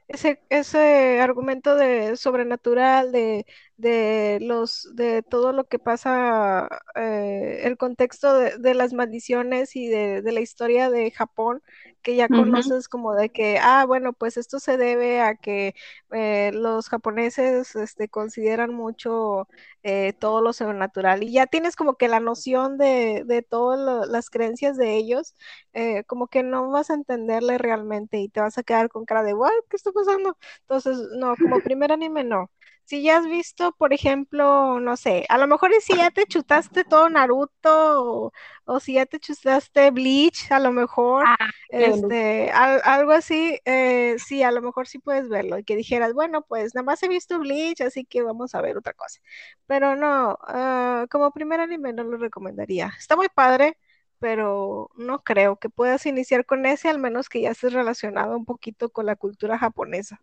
ese, ese argumento de sobrenatural, de, de los, de todo lo que pasa, eh, el contexto de, de las maldiciones y de, de la historia de Japón, que ya conoces como de que, ah, bueno, pues esto se debe a que eh, los japoneses este, consideran mucho eh, todo lo sobrenatural y ya tienes como que la noción de, de todas las creencias de ellos, eh, como que no vas a entenderle realmente y te vas a quedar con cara de, ¿what? ¿Qué está pasando? Entonces, no, como primer anime no. Si ya has visto, por ejemplo, no sé, a lo mejor si ya te chutaste todo Naruto o, o si ya te chutaste Bleach, a lo mejor, Ah, este, al- algo así, eh, sí, a lo mejor sí puedes verlo y que dijeras, bueno, pues nada más he visto Bleach, así que vamos a ver otra cosa. Pero no, ah, como primer anime no lo recomendaría. Está muy padre, pero no creo que puedas iniciar con ese, al menos que ya estés relacionado un poquito con la cultura japonesa.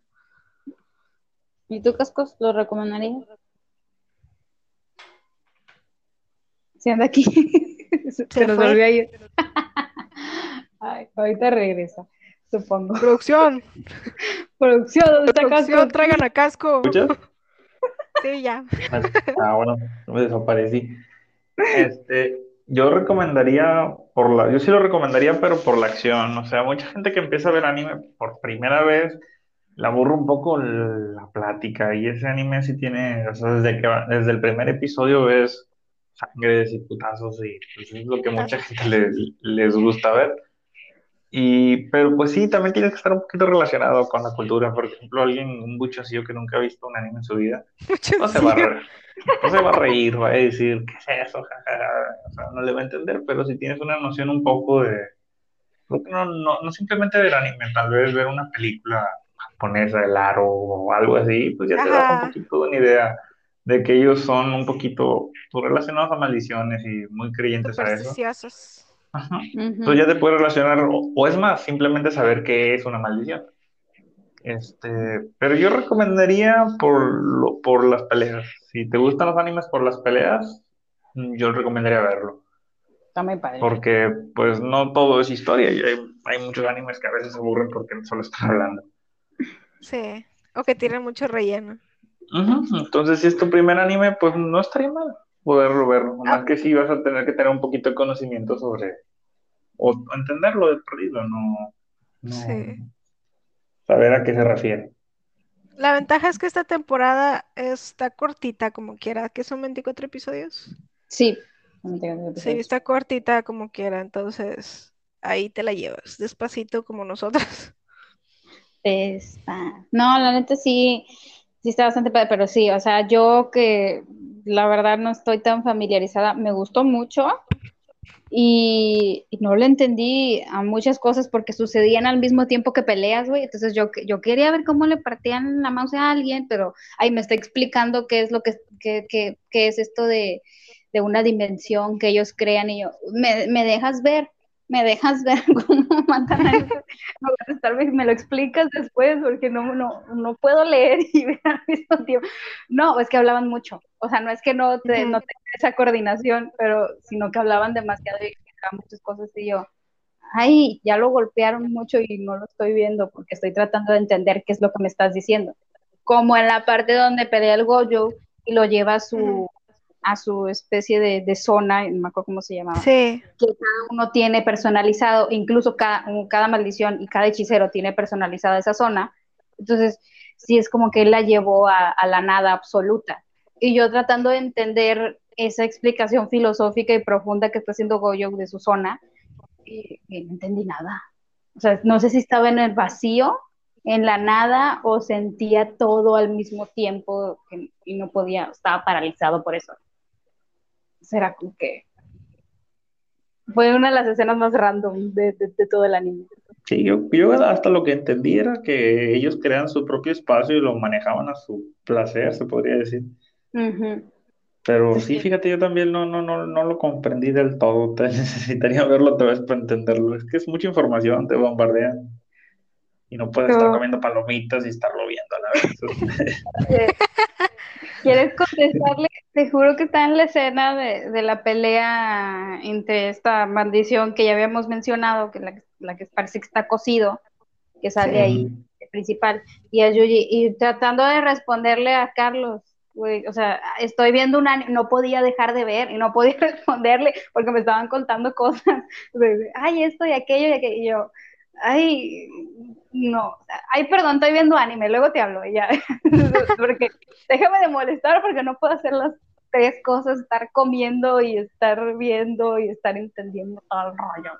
¿Y tú, Cascos, lo recomendarías? Se anda aquí. se, Se nos fue. volvió a ir. Ay, ahorita regresa, supongo. Producción, Producción, ¿dónde está producción, Cascos? traigan a casco. ¿Escuchas? Sí, ya. Ah, bueno, me desaparecí. Este, yo recomendaría por la, yo sí lo recomendaría, pero por la acción. O sea, mucha gente que empieza a ver anime por primera vez, le aburre un poco la plática. Y ese anime sí tiene, o sea, desde que va- desde el primer episodio ves sangres y putazos y pues, es lo que mucha gente le- les gusta ver. Y, pero pues sí, también tienes que estar un poquito relacionado con la cultura. Por ejemplo, alguien, un buchacillo que nunca ha visto un anime en su vida, no se va a reír, no se va a reír, va a decir, ¿qué es eso? Ja, ja, ja". O sea, no le va a entender, pero si tienes una noción un poco de, no, no, no simplemente ver anime, tal vez ver una película japonesa, el aro o algo así, pues ya te das un Ajá. poquito de una idea de que ellos son un poquito pues, relacionados a maldiciones y muy creyentes a eso. Ajá. Ujú. Entonces ya te puedes relacionar, o, o es más, simplemente saber qué es una maldición. Este, pero yo recomendaría por, lo- por las peleas. Si te gustan los animes por las peleas, yo recomendaría verlo. Está muy padre. Porque pues no todo es historia y hay, hay muchos animes que a veces se aburren porque solo están hablando. Sí. O que tienen mucho relleno. Entonces si es tu primer anime, pues no estaría mal poderlo verlo. Más que sí vas a tener que tener un poquito de conocimiento sobre, o entenderlo de perdido, no, no Sí. saber a qué se refiere. La ventaja es que esta temporada está cortita como quiera, que son 24 episodios. Sí. Sí, está cortita como quiera, entonces ahí te la llevas, despacito como nosotros. Está. No, la neta sí, sí está bastante padre, pero sí, o sea, yo que la verdad no estoy tan familiarizada, me gustó mucho y, no le entendí a muchas cosas porque sucedían al mismo tiempo que peleas, güey. Entonces yo, yo quería ver cómo le partían la mouse a alguien, pero ahí me está explicando qué es lo que, que, que- qué es esto de, de una dimensión que ellos crean y yo, ¿me, me dejas ver? ¿Me dejas ver cómo matan a? No, pues, tal vez me lo explicas después porque no, no, no puedo leer y ver al mismo tiempo. No, es que hablaban mucho. O sea, no es que no, te, no tenga esa coordinación, pero sino que hablaban demasiado y explicaban muchas cosas y yo, ay, ya lo golpearon mucho y no lo estoy viendo porque estoy tratando de entender qué es lo que me estás diciendo. Como en la parte donde pelea el Gojo y lo lleva a su. A su especie de, de zona, no me acuerdo cómo se llamaba Sí, que cada uno tiene personalizado, incluso cada, cada maldición y cada hechicero tiene personalizada esa zona. Entonces, sí es como que él la llevó a, a la nada absoluta. Y yo tratando de entender esa explicación filosófica y profunda que está haciendo Goyo de su zona, y, y no entendí nada. O sea, no sé si estaba en el vacío, en la nada, o sentía todo al mismo tiempo y no podía, estaba paralizado por eso. Será como que fue una de las escenas más random de, de- de todo el anime. Sí, yo, yo hasta lo que entendí era que ellos crean su propio espacio y lo manejaban a su placer, se podría decir. Ujú. Pero Sí, fíjate, yo también no, no, no, no lo comprendí del todo. Te necesitaría verlo otra vez para entenderlo. Es que es mucha información, te bombardean. Y no puedes estar Pero- comiendo palomitas y estarlo viendo a la vez. ¿Quieres contestarle? Te juro que está en la escena de, de la pelea entre esta maldición que ya habíamos mencionado, que la, la que parece que está cosido, que sale Sí. ahí, el principal, y a Yuji, y tratando de responderle a Carlos, güey, o sea, estoy viendo un anime, no podía dejar de ver y no podía responderle porque me estaban contando cosas, de, ay, esto y aquello y aquello, y yo, ay, no, o sea, ay, perdón, estoy viendo anime, luego te hablo, y ya, porque déjame de molestar porque no puedo hacer las tres cosas, estar comiendo y estar viendo y estar entendiendo todo el rollo.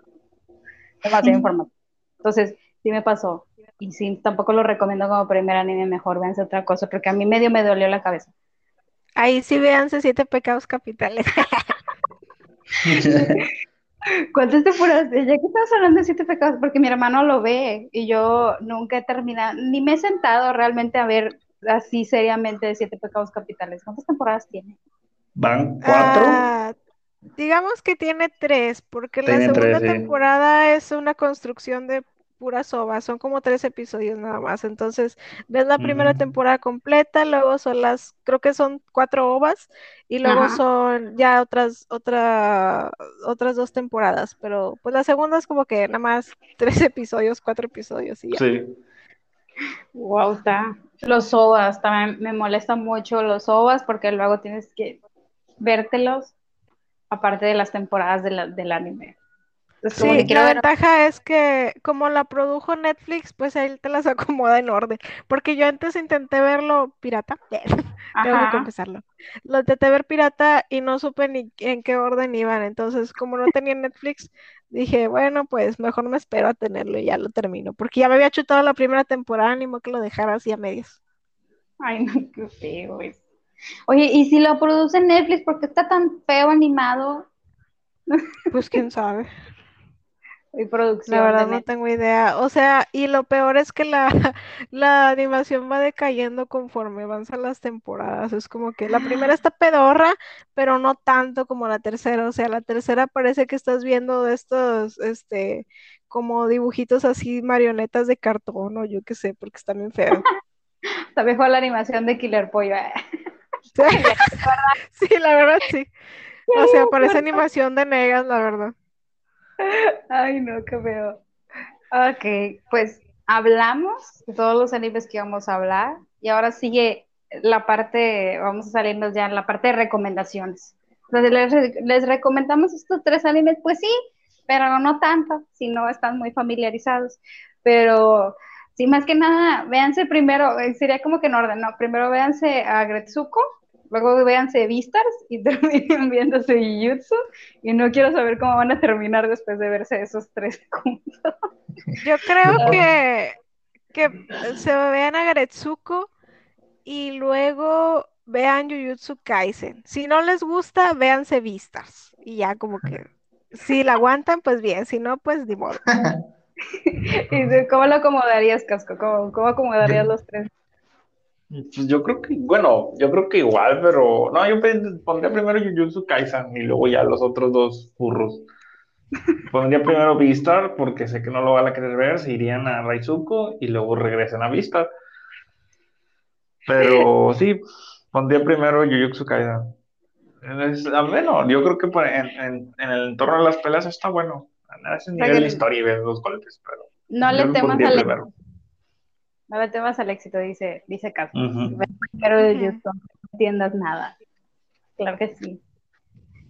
Entonces, sí me pasó. Y sí, tampoco lo recomiendo como primer anime, mejor véanse otra cosa, porque a mí medio me dolió la cabeza. ahí sí véanse siete pecados capitales. ¿Cuántas temporadas? Ya que estamos hablando de siete pecados, porque mi hermano lo ve y yo nunca he terminado, ni me he sentado realmente a ver así seriamente de siete pecados capitales. ¿Cuántas temporadas tiene? Van cuatro. Ah, Digamos que tiene tres, porque la segunda tres, sí. temporada es una construcción de puras ovas, son como tres episodios nada más. Entonces, ves la primera Ujú. temporada completa, luego son las, creo que son cuatro ovas, y luego Ajá. son ya otras, otra, otras dos temporadas. Pero pues la segunda es como que nada más tres episodios, cuatro episodios y ya. Sí. Wow, está. Los ovas, también me molestan mucho los ovas porque luego tienes que vértelos aparte de las temporadas de la- del anime. Sí, que quiero la ver. ventaja es que como la produjo Netflix, pues ahí te las acomoda en orden. Porque yo antes intenté verlo pirata, tengo que confesarlo. Lo intenté ver pirata y no supe ni en qué orden iban. Entonces, como no tenía Netflix, dije, bueno, pues mejor me espero a tenerlo y ya lo termino. Porque ya me había chutado la primera temporada, ni modo que lo dejara así a medias. Ay, no, qué feo es. Oye, ¿y si lo produce Netflix, por qué está tan feo animado? Pues quién sabe. Y producción La verdad no tengo idea. O sea, y lo peor es que la, la animación va decayendo conforme avanzan las temporadas. Es como que la primera está pedorra, pero no tanto como la tercera. O sea, la tercera parece que estás viendo de estos, este, como dibujitos así, marionetas de cartón o yo qué sé, porque están bien feos. Está mejor la animación de Killer Pollo. eh. Sí, la verdad sí. O sea, parece animación de negas, la verdad. Ay, no, qué feo. Ok, pues hablamos de todos los animes que íbamos a hablar y ahora sigue la parte, vamos a salirnos ya en la parte de recomendaciones. Entonces, les, les recomendamos estos tres animes, pues sí, pero no tanto, si no están muy familiarizados. Pero sí, más que nada, véanse primero, eh, sería como que en orden, ¿no? Primero véanse a Gretsuko, luego véanse Beastars y terminen viéndose Jujutsu. Y no quiero saber cómo van a terminar después de verse esos tres juntos. Yo creo que, que se vean a Gretsuko y luego vean Jujutsu Kaisen. Si no les gusta, véanse Vistas. Y ya como que si la aguantan, pues bien. Si no, pues ni modo. ¿Y cómo lo acomodarías, Casco? ¿Cómo, cómo acomodarías los tres? Pues yo creo que, bueno, yo creo que igual, pero no, yo pondría primero Jujutsu Kaisen y luego ya los otros dos furros. Pondría primero Beastar porque sé que no lo van a querer ver, se irían a Raizuko y luego regresan a Beastar. Pero sí, pondría primero Jujutsu Kaisen. Es, bueno, yo creo que en, en- en el entorno de las peleas está bueno. A ese nivel de historia y ver los golpes, pero No le temas al. No le temas al éxito, dice, dice Casco. Ujú. Pero de. YouTube no entiendas nada. Claro que sí.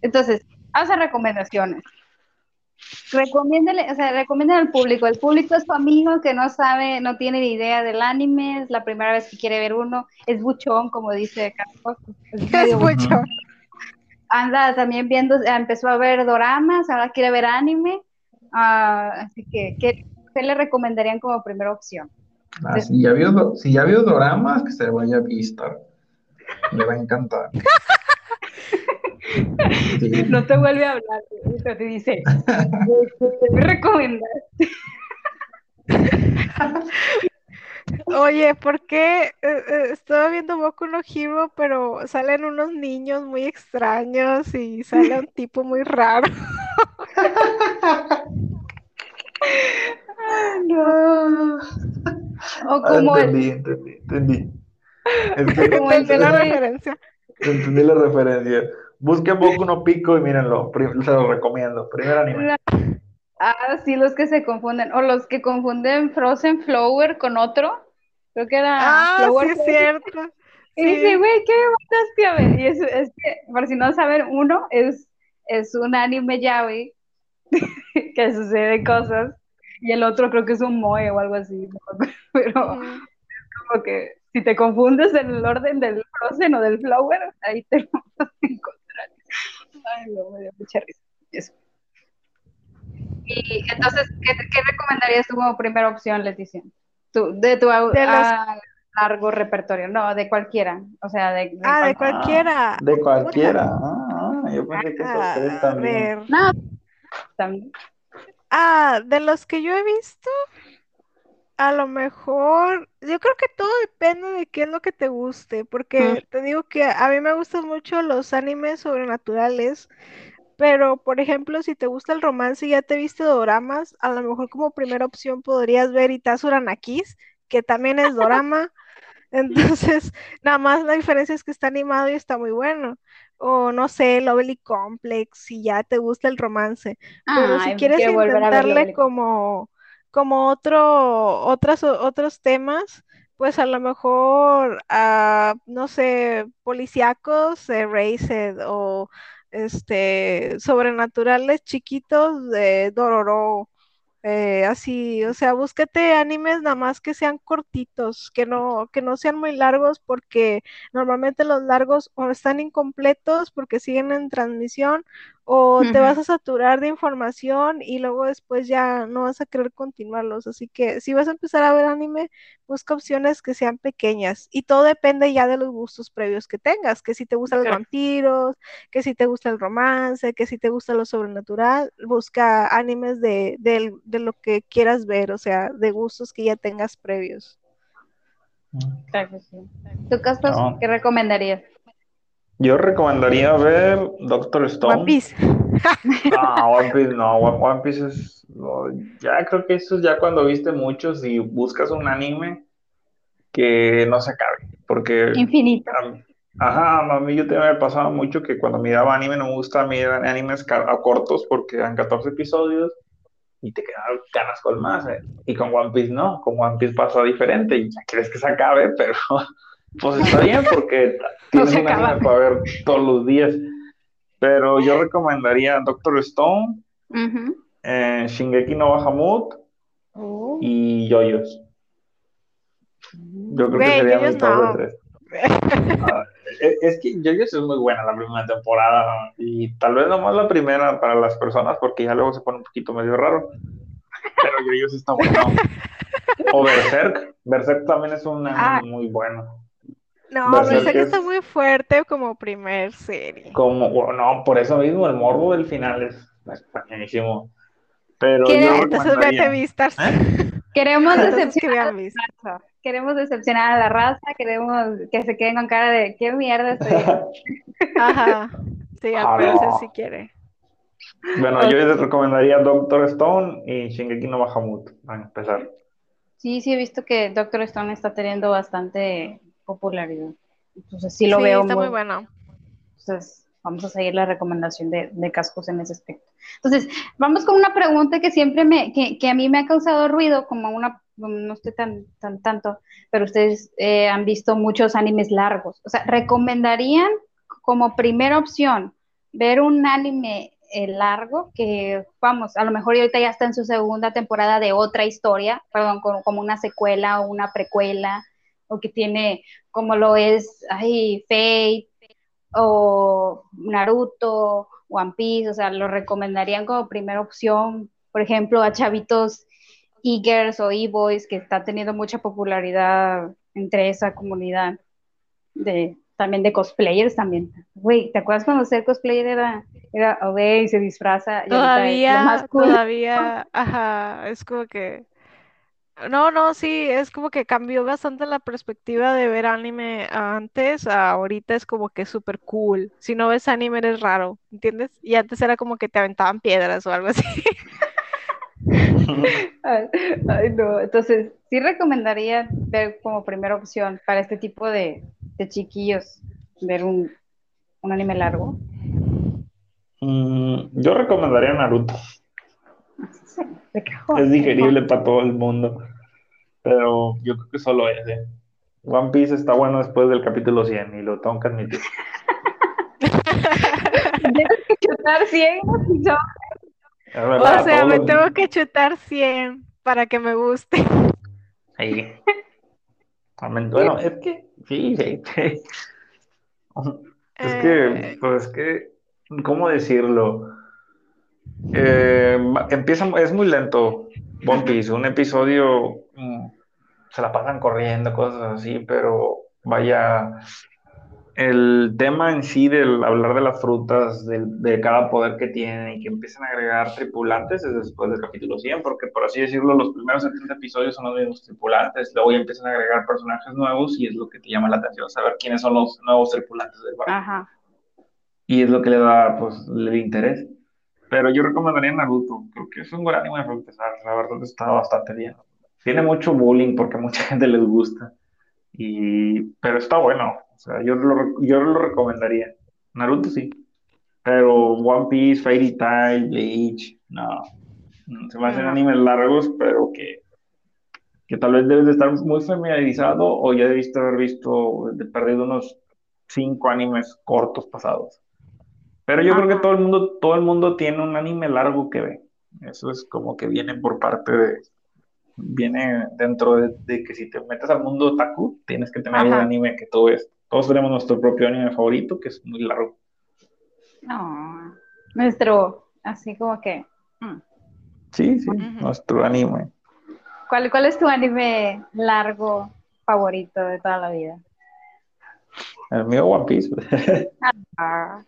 Entonces, hace recomendaciones. Recomiéndele, o sea, recomienden al público. El público es tu amigo que no sabe, no tiene ni idea del anime, es la primera vez que quiere ver uno, es buchón, como dice Carlos. Es. Ujú. anda también viendo, empezó a ver doramas, ahora quiere ver anime. Ah, así que, ¿qué, qué le recomendarían como primera opción? Ah, si, ya vio, si ya vio doramas, que se vaya a Vistar. Le va a encantar. Sí. No te vuelve a hablar, pero te dice, te voy a recomendar. Oye, ¿por qué eh, eh, estaba viendo Boku no Hero, pero salen unos niños muy extraños y sale un tipo muy raro? No. O Ah, el, entendí, entendí, entendí. Es que como el Entendí la referencia. entendí la referencia. Busquen Boku no Pico y mírenlo. Se lo recomiendo. Primer anime. Ah, sí, los que se confunden. O los que confunden Frozen Flower con otro. Creo que era Ah, Flower sí es cierto. Y dice, Sí. güey, ¿qué me mandaste a ver? Y es, es que, por si no saben, uno es, es un anime yaoi que sucede cosas. Y el otro creo que es un moe o algo así. Pero Ujú. como que si te confundes en el orden del Frozen o del Flower, ahí te lo vas a encontrar. Ay, no, me dio mucha risa. Eso. Y entonces, ¿qué, qué recomendarías tú como primera opción, Leticia? Tú, de tu au- De los- ah, largo repertorio, no, de cualquiera. O sea, de, de Ah, de cual- cualquiera. De cualquiera. Ah, ah, yo pensé que esos Ah, tres a también. ver. No, también. Ah, de los que yo he visto, a lo mejor, yo creo que todo depende de qué es lo que te guste, porque te digo que a mí me gustan mucho los animes sobrenaturales, Pero, por ejemplo, si te gusta el romance y ya te viste doramas, a lo mejor como primera opción podrías ver Itazura Nakis, que también es dorama. Entonces, nada más la diferencia es que está animado y está muy bueno. O no sé, Lovely Complex, si ya te gusta el romance. Pero si quieres intentarle como, como otro, otras, otros temas, pues a lo mejor, uh, no sé, policíacos, Erased o este, sobrenaturales chiquitos de Dororo eh, así, o sea, búsquete animes nada más que sean cortitos, que no, que no sean muy largos, porque normalmente los largos o están incompletos porque siguen en transmisión, o te vas a saturar de información y luego después ya no vas a querer continuarlos. Así que si vas a empezar a ver anime, busca opciones que sean pequeñas y todo depende ya de los gustos previos que tengas, que si te gustan los vampiros, que si te gusta el romance, que si te gusta lo sobrenatural, busca animes de, de lo que quieras ver, o sea, de gustos que ya tengas previos. Claro que sí. ¿Tú, Castos, qué recomendarías? Yo recomendaría ver Doctor Stone. One Piece. no, One Piece no, One Piece es. ya creo que eso es ya cuando viste muchos y buscas un anime que no se acabe. Porque. Infinito. ajá, a mí yo también me pasaba mucho que cuando miraba anime no me gusta mirar animes a cortos porque eran 14 episodios y te quedan ganas con más. ¿eh? Y con One Piece no, con One Piece pasa diferente y ya quieres que se acabe, pero pues está bien porque tienes un anime para ver todos los días. Pero yo recomendaría Doctor Stone, eh, Shingeki no Bahamut oh. y Yoyos. Yo creo que sería mi top tres. Ah, es, que Yoyos es muy buena la primera temporada y tal vez nomás la primera para las personas porque ya luego se pone un poquito medio raro. Pero Yoyos está bueno. O Berserk. Berserk también es un ah. muy bueno. No, Berserk, que está muy fuerte como primer serie. Como, no, por eso mismo el morbo del final es, buenísimo. Pero yo entonces vete vistas. ¿Eh? Queremos decepcionar a la raza. Queremos decepcionar a la raza, queremos que se queden con cara de qué mierda estoy. Ajá. Sí, al parecer si quiere. Bueno, yo les recomendaría Doctor Stone y Shingeki no Bahamut, a empezar. Sí, sí he visto que Doctor Stone está teniendo bastante popularidad. Entonces sí lo veo está muy, bueno. Entonces vamos a seguir la recomendación de, de, Cascos en ese aspecto. Entonces, vamos con una pregunta que siempre me, que, que a mí me ha causado ruido, como una, no estoy tan, tan tanto, pero ustedes eh, han visto muchos animes largos. O sea, ¿recomendarían como primera opción ver un anime eh, largo que, vamos, a lo mejor ahorita ya está en su segunda temporada de otra historia, perdón, como, como una secuela o una precuela, o que tiene como lo es ay, Fate o Naruto, One Piece, o sea, lo recomendarían como primera opción, por ejemplo, a chavitos e-girls o e-boys que está teniendo mucha popularidad entre esa comunidad de también de cosplayers también. Güey, ¿te acuerdas cuando ser cosplayer era, era y se disfraza? Todavía, todavía, ajá, es como que no, no, sí, es como que cambió bastante la perspectiva de ver anime antes, ahorita es como que súper cool. Si no ves anime eres raro, ¿entiendes? Y antes era como que te aventaban piedras o algo así. Ay, no, entonces sí recomendaría ver como primera opción para este tipo de, chiquillos, ver un, anime largo. Mm, yo recomendaría Naruto. Es digerible para todo el mundo. Pero yo creo que solo es. ¿eh? One Piece está bueno después del capítulo 100 y lo tengo que admitir. Tienes que chutar 100 o sea, me tengo que chutar 100 para que me guste. Ahí. Bueno, es que sí, sí. Es que, eh. pues es que, ¿cómo decirlo? Eh, empieza, es muy lento One Piece, un episodio mm, se la pasan corriendo, cosas así, pero vaya, el tema en sí del hablar de las frutas, de, cada poder que tienen y que empiezan a agregar tripulantes es después del capítulo 100, porque por así decirlo, los primeros 70 episodios son los mismos tripulantes, luego ya empiezan a agregar personajes nuevos y es lo que te llama la atención, saber quiénes son los nuevos tripulantes del barco. Ajá. y es lo que le da pues el interés. Pero yo recomendaría Naruto, creo que es un buen anime para empezar, la verdad está bastante bien. Tiene mucho bullying porque mucha gente les gusta, y, pero está bueno, o sea, yo lo, yo lo recomendaría. Naruto sí, pero One Piece, Fairy Tail, Bleach, no. Se me hacen animes largos, pero que, que tal vez debes de estar muy familiarizado o ya debiste haber visto, de perdido unos cinco animes cortos pasados. Pero yo creo que todo el mundo, todo el mundo tiene un anime largo que ve. Eso es como que viene por parte de, viene dentro de, que si te metes al mundo otaku, tienes que tener un anime que todo es. Todos tenemos nuestro propio anime favorito, que es muy largo. No, nuestro, así como que. Mm. Sí, sí, nuestro anime. ¿Cuál, ¿Cuál es tu anime largo favorito de toda la vida? El mío One Piece. Ah,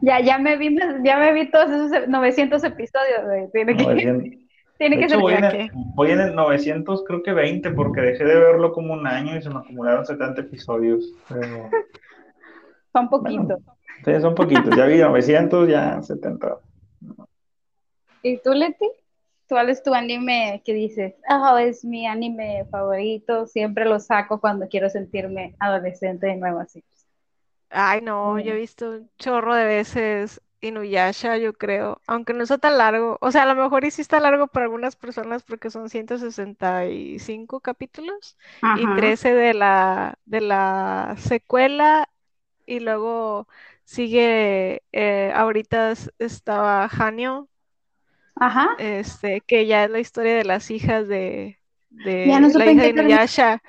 ya, ya me vi, ya me vi todos esos 900 episodios, Tiene que, tiene que ser voy, en voy en el 900, creo que 20, porque dejé de verlo como un año y se me acumularon 70 episodios. Son poquitos. sí, son poquitos. Ya vi 900, ya 70. ¿Y tú, Leti? ¿Cuál es tu anime que dices? Oh, es mi anime favorito, siempre lo saco cuando quiero sentirme adolescente de nuevo así. Ay, no, yo he visto un chorro de veces Inuyasha, yo creo, aunque no está tan largo. O sea, a lo mejor sí está largo para algunas personas porque son 165 capítulos y 13 de la, de la secuela y luego sigue, eh, ahorita estaba Hanyo, Ajá. este, que ya es la historia de las hijas de, de la hija de Inuyasha.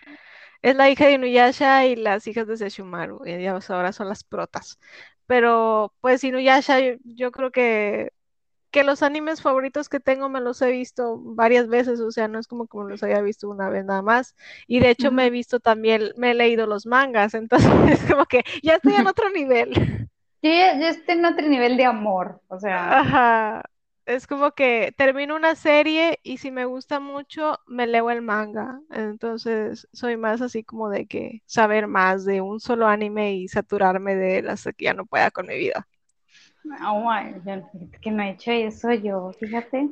Es la hija de Inuyasha y las hijas de Sesshomaru. Y ahora son las protas. Pero pues Inuyasha, yo, creo que, que los animes favoritos que tengo me los he visto varias veces. O sea, no es como como los haya visto una vez nada más. Y de hecho me he visto también, me he leído los mangas. Entonces es como que ya estoy en otro nivel. Sí, ya estoy en otro nivel de amor. O sea. Ajá es como que termino una serie y si me gusta mucho, me leo el manga. Entonces, soy más así como de que saber más de un solo anime y saturarme de él hasta que ya no pueda con mi vida. Oh, que no he hecho eso yo, fíjate.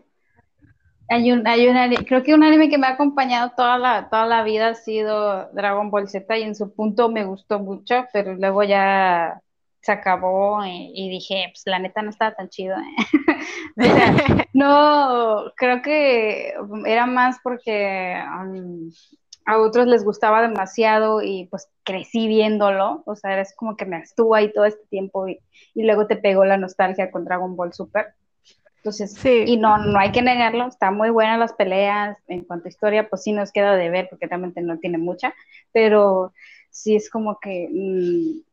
Hay un, hay un, creo que un anime que me ha acompañado toda la, toda la vida ha sido Dragon Ball Z y en su punto me gustó mucho, pero luego ya se acabó y, dije, pues la neta no estaba tan chido. ¿eh? no, creo que era más porque um, a otros les gustaba demasiado y pues crecí viéndolo, o sea, es como que me estuvo ahí todo este tiempo y, luego te pegó la nostalgia con Dragon Ball Super. Entonces, sí. y no, no hay que negarlo, está muy buena las peleas, en cuanto a historia, pues sí nos queda de ver, porque realmente no tiene mucha, pero sí es como que... Mm,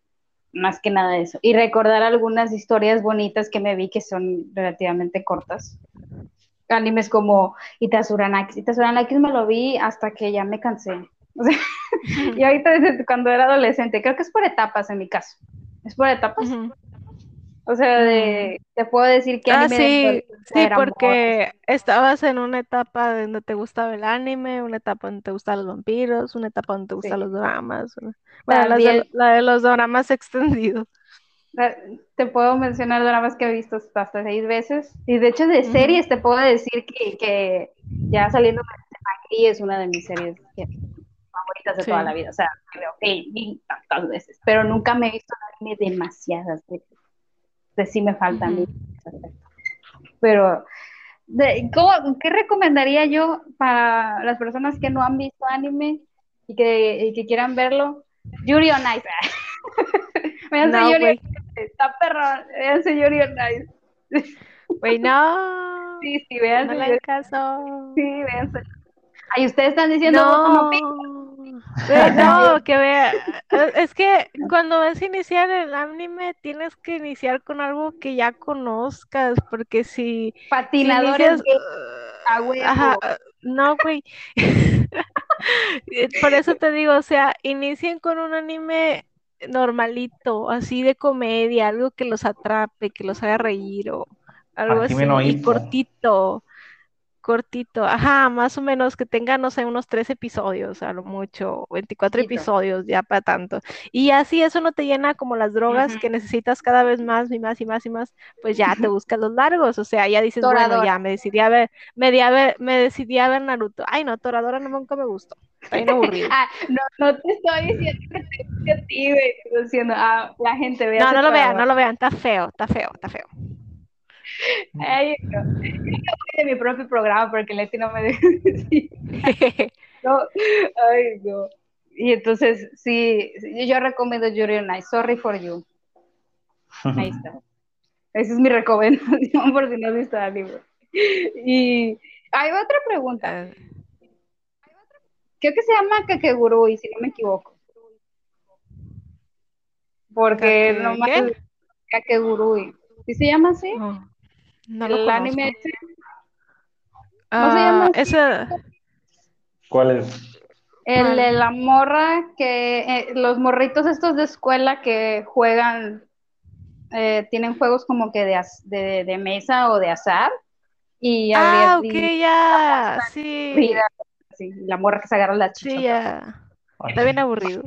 más que nada eso. Y recordar algunas historias bonitas que me vi que son relativamente cortas. Animes como Itazuranakis. Itazuranakis me lo vi hasta que ya me cansé. y ahorita desde cuando era adolescente, creo que es por etapas en mi caso. Es por etapas. O sea, de, te puedo decir que ah, sí, sí, porque estabas en una etapa donde te gustaba el anime, una etapa donde te gustaban los vampiros, una etapa donde te gustan los dramas. Bueno, la de, los dramas extendidos. Te puedo mencionar dramas que he visto hasta seis veces. Y de hecho, de series te puedo decir que, que ya saliendo aquí es una de mis series favoritas de toda la vida. O sea, que vi tantas veces, pero nunca me he visto anime demasiadas veces sí me falta a mí. Pero, ¿qué recomendaría yo para las personas que no han visto anime y que, que quieran verlo? Yuri on Ice. no, Yuri Está perro. Véanse Yuri on Ice. Güey, no. Sí, sí, véanse. No le caso. Sí, véanse. Ay, ustedes están diciendo no. No, que vea. Eh, es que cuando vas a iniciar el anime, tienes que iniciar con algo que ya conozcas, porque si. Patinadores. Ajá, no, güey. Por eso te digo, o sea, inicien con un anime normalito, así de comedia, algo que los atrape, que los haga reír o algo así, y cortito. Cortito, ajá, más o menos que tenga, no sé, unos tres episodios, a lo mucho, 24 Poquito. episodios, ya para tanto. Y así eso no te llena como las drogas Ujú. que necesitas cada vez más y más y más y más, pues ya te buscas los largos, o sea, ya dices, bueno, ya me decidí a ver, me, di a ver, me decidí a ver Naruto. Ay, no, Toradora no, nunca me gustó, está bien aburrido. Ah, no, no te estoy diciendo que te. Estoy diciendo, ah, la gente vea. No, no lo vean, no lo vean, está feo, está feo, está feo. Ay, no. De mi propio programa porque Leti no me deja decir. No. Ay, no. Y entonces, sí, yo recomiendo Yuri on Ice. Sorry for you. Ahí está. Esa es mi recomendación por si no has visto el libro. Y hay otra pregunta. Eh, Creo que se llama Kakegurui, si no me equivoco. Porque nomás. Kakegurui. ¿Sí se llama así? oh, no lo el conozco. anime ese. ¿Cómo se llama Ah, ese- ¿Cuál es? El de la morra que eh, los morritos estos de escuela que juegan, eh, tienen juegos como que de, az- de, de mesa o de azar. Y Ah, ok, ya, sí, vida, sí, la morra que se agarra la chicha. sí, ya. Está bien aburrido.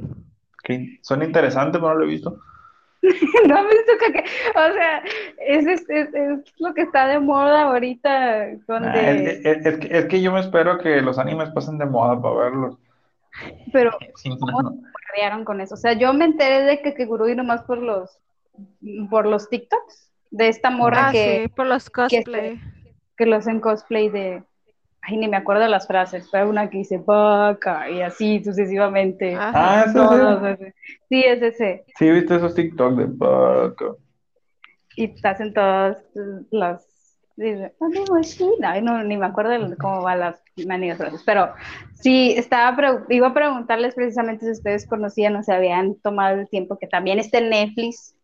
que Suena interesante, pero no lo he visto. No has visto que, o sea, es, es, es- es lo que está de moda ahorita, donde, Ah, es, es- es que, es que yo me espero que los animes pasen de moda para verlos. pero Sí, no, no. crearon con eso. O sea, yo me enteré de que Kegurui nomás por los, por los TikToks de esta morra Ah, que, sí, por los que cosplay. que lo hacen cosplay de, ay, ni me acuerdo las frases, pero hay una que dice vaca y así sucesivamente. Ajá. Ah, Todos es. ese. Sí, es ese. Sí, viste esos TikTok de Paco. Y hacen todas las. Dice, "Amigo, sí". Ay, no, ni me acuerdo cómo van las manigas frases. Pero sí, estaba pre- iba a preguntarles precisamente si ustedes conocían o se habían tomado el tiempo que también está en Netflix.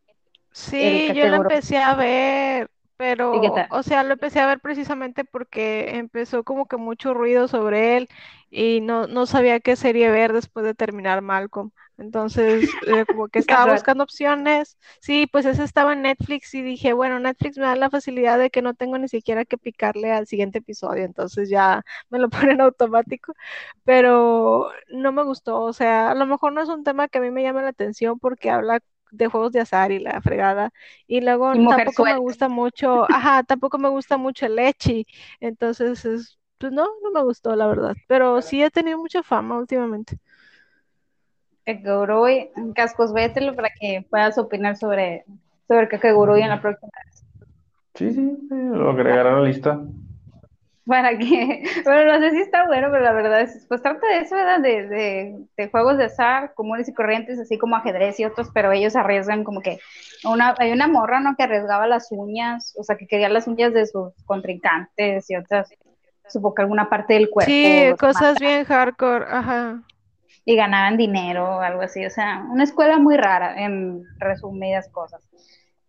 Sí, yo lo Kakegurui. empecé a ver, ¿Y qué pero, o sea, lo empecé a ver precisamente porque empezó como que mucho ruido sobre él y no, no sabía qué serie ver después de terminar Malcolm. Entonces, eh, como que estaba buscando opciones. Sí, pues ese estaba en Netflix y dije, bueno, Netflix me da la facilidad de que no tengo ni siquiera que picarle al siguiente episodio, entonces ya me lo ponen automático, pero no me gustó, o sea, a lo mejor no es un tema que a mí me llame la atención porque habla de juegos de azar y la fregada. Y luego Y tampoco me gusta mucho, ajá, tampoco me gusta mucho el leche. Entonces, es, pues no, no me gustó, la verdad. Pero sí he tenido mucha fama últimamente. Kakegurui, Cascos, vételo para que puedas opinar sobre, sobre Kakegurui en la próxima. Sí, sí, sí, lo agregaré a la lista. Para que, bueno, no sé si está bueno, pero la verdad es, pues trata de eso, ¿verdad? De, de, de juegos de azar comunes y corrientes, así como ajedrez y otros, pero ellos arriesgan como que una, hay una morra, ¿no? Que arriesgaba las uñas, o sea, que quería las uñas de sus contrincantes y otras, supongo que alguna parte del cuerpo. Sí, cosas bien hardcore, ajá. Y ganaban dinero o algo así, o sea, una escuela muy rara, en resumidas cosas.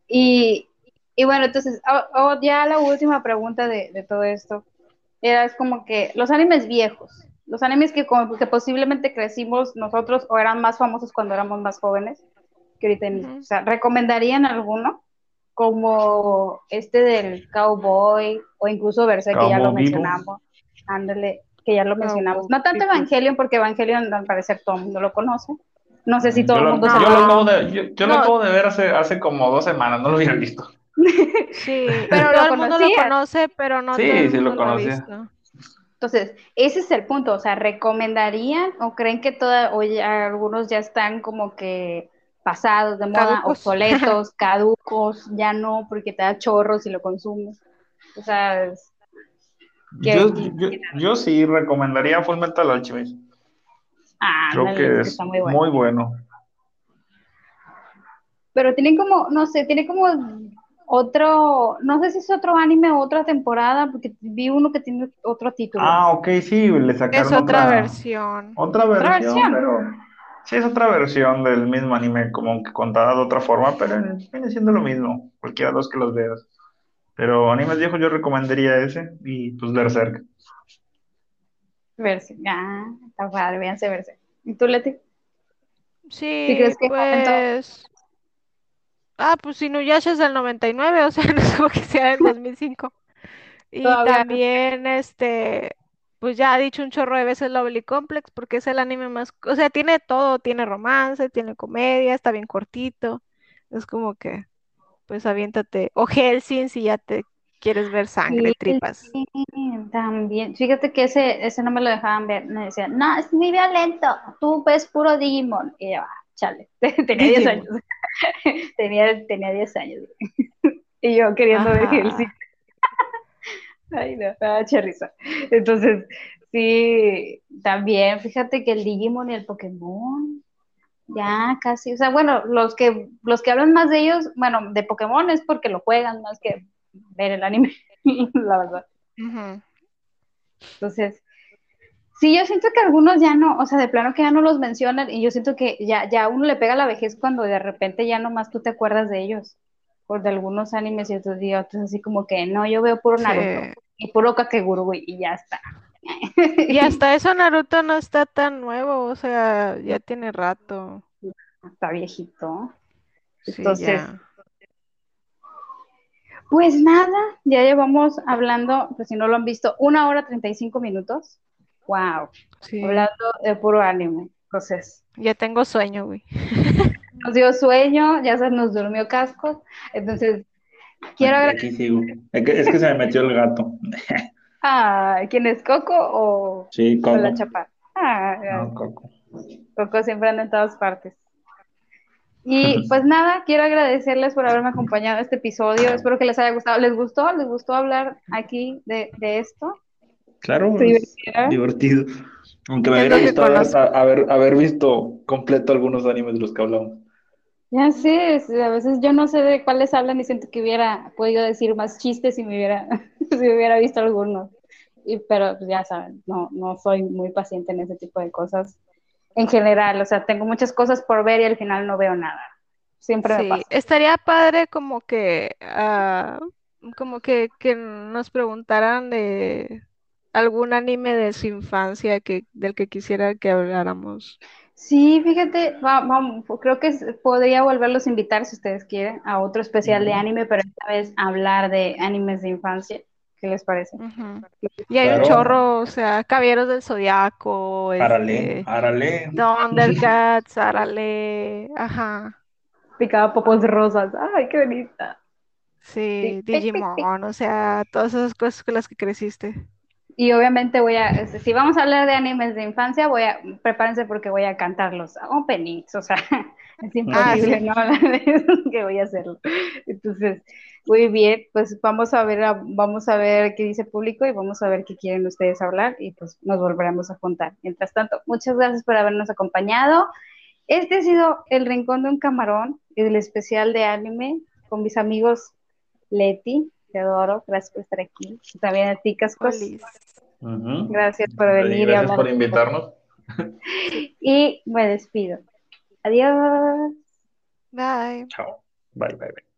Y, y bueno, entonces, o- o ya la última pregunta de, de todo esto era es como que los animes viejos, los animes que, como que posiblemente crecimos nosotros o eran más famosos cuando éramos más jóvenes, que ahorita, Ujú. o sea, ¿recomendarían alguno? Como este del Cowboy o incluso Berserk, que ya lo mencionamos. Ándale, que ya lo mencionamos. No tanto. Evangelion, porque Evangelion al parecer todo el mundo lo conoce. No sé si todo yo el lo, mundo yo lo No. acabo de, yo, yo lo acabo de ver hace, hace como dos semanas, no lo había visto. Sí, Pero todo lo el mundo lo conoce, pero no Sí, todo el sí lo mundo lo ha conocía. visto. Entonces, ese es el punto, o sea, ¿recomendarían o creen que toda, o ya algunos ya están como que pasados de moda, Caducos. obsoletos, caducos, ya no, porque te da chorros y lo consumes? O sea, es- ¿Qué- Yo, qué- yo, yo sí recomendaría Full Metal Alchemist. ah, Creo que es es está muy bueno. muy bueno. Pero tienen como, no sé, tiene como otro, no sé si es otro anime o otra temporada, porque vi uno que tiene otro título. Ah, ok, sí, le sacaron Es otra otra, versión. otra Otra versión, versión. pero sí es otra versión del mismo anime, como que contada de otra forma, pero viene siendo lo mismo, cualquiera de los que los veas. Pero animes viejos yo recomendaría ese y pues Berserk. Verse. Ah, está padre, véanse verse. ¿Y tú, Leti? Sí, crees que pues. Ah, pues Inuyasha es del 99, o sea, no es como que sea del 2005. Y Todavía- también, este, pues ya ha dicho un chorro de veces Lovely Complex, porque es el anime más, o sea, tiene todo, tiene romance, tiene comedia, está bien cortito. Es como que, pues aviéntate. O Helsing si ya te quieres ver sangre, Sí, tripas. sí, también. Fíjate que ese, ese no me lo dejaban ver. Me decían, no, es muy violento. Tú ves puro Digimon. Y yo, ah, chale. Tenía 10 Digimon. años. tenía, tenía 10 años. y yo queriendo ver Ajá. Hellsing. Ay, no, me da mucha risa. Entonces, sí, también, fíjate que el Digimon y el Pokémon, ya casi, o sea, bueno, los que, los que hablan más de ellos, bueno, de Pokémon es porque lo juegan más que ver el anime, la verdad. Entonces, sí, yo siento que algunos ya no, o sea, de plano que ya no los mencionan y yo siento que ya, ya a uno le pega la vejez cuando de repente ya nomás tú te acuerdas de ellos, por de algunos animes y otros días, otros así como que no, yo veo puro Sí. Naruto y puro Kakegurui y ya está. Y hasta eso Naruto no está tan nuevo, o sea, ya tiene rato. Está viejito. Sí, Entonces, ya. Pues nada, ya llevamos hablando, pues si no lo han visto, una hora 35 minutos. Wow, Sí. hablando de puro anime. Entonces, Ya tengo sueño, güey. nos dio sueño, ya se nos durmió cascos. Entonces, quiero Aquí, agradecer. aquí sigo. Es que, es que se me metió el gato. Ah, ¿quién es Coco o, Sí, o Coco. la chapa? Ah, No, Coco. Coco siempre anda en todas partes. Y pues nada, quiero agradecerles por haberme acompañado en este episodio. Espero que les haya gustado. ¿Les gustó? ¿Les gustó hablar aquí de, de esto? Claro, divertido. Aunque me hubiera gustado haber, haber, haber visto completo algunos animes de los que hablamos. Ya sé, a veces yo no sé de cuáles hablan y siento que hubiera podido decir más chistes si me hubiera, si hubiera visto algunos. Y, pero pues, ya saben, no, no soy muy paciente en ese tipo de cosas. En general, o sea, tengo muchas cosas por ver y al final no veo nada. Siempre me Sí, pasa. estaría padre como que, ah, como que, que nos preguntaran de algún anime de su infancia que, del que quisiera que habláramos. Sí, fíjate, va- vamos, creo que podría volverlos a invitar si ustedes quieren a otro especial de anime, pero esta vez hablar de animes de infancia. ¿Qué les parece? Y hay un Claro. chorro, o sea, Caballeros del Zodiaco, Árale, este, árale. Thundercats, Arale, ajá, Picaba popos rosas. Ay, qué bonita. sí, Digimon, o sea, todas esas cosas con las que creciste. Y obviamente voy a, este, si vamos a hablar de animes de infancia, voy a, prepárense porque voy a cantar los openings, o sea, es imposible sí. no hablar de eso, que voy a hacerlo. Entonces, muy bien, pues vamos a ver, vamos a ver qué dice el público y vamos a ver qué quieren ustedes hablar y pues nos volveremos a juntar. Mientras tanto, muchas gracias por habernos acompañado. Este ha sido el Rincón de un Camarón, el especial de anime con mis amigos Leti, te adoro, gracias por estar aquí. Y también a ti, Cascos. Ujú. Gracias por Y venir y Gracias por invitarnos. Y me despido. Adiós. Bye. Chao. Bye, bye, bye.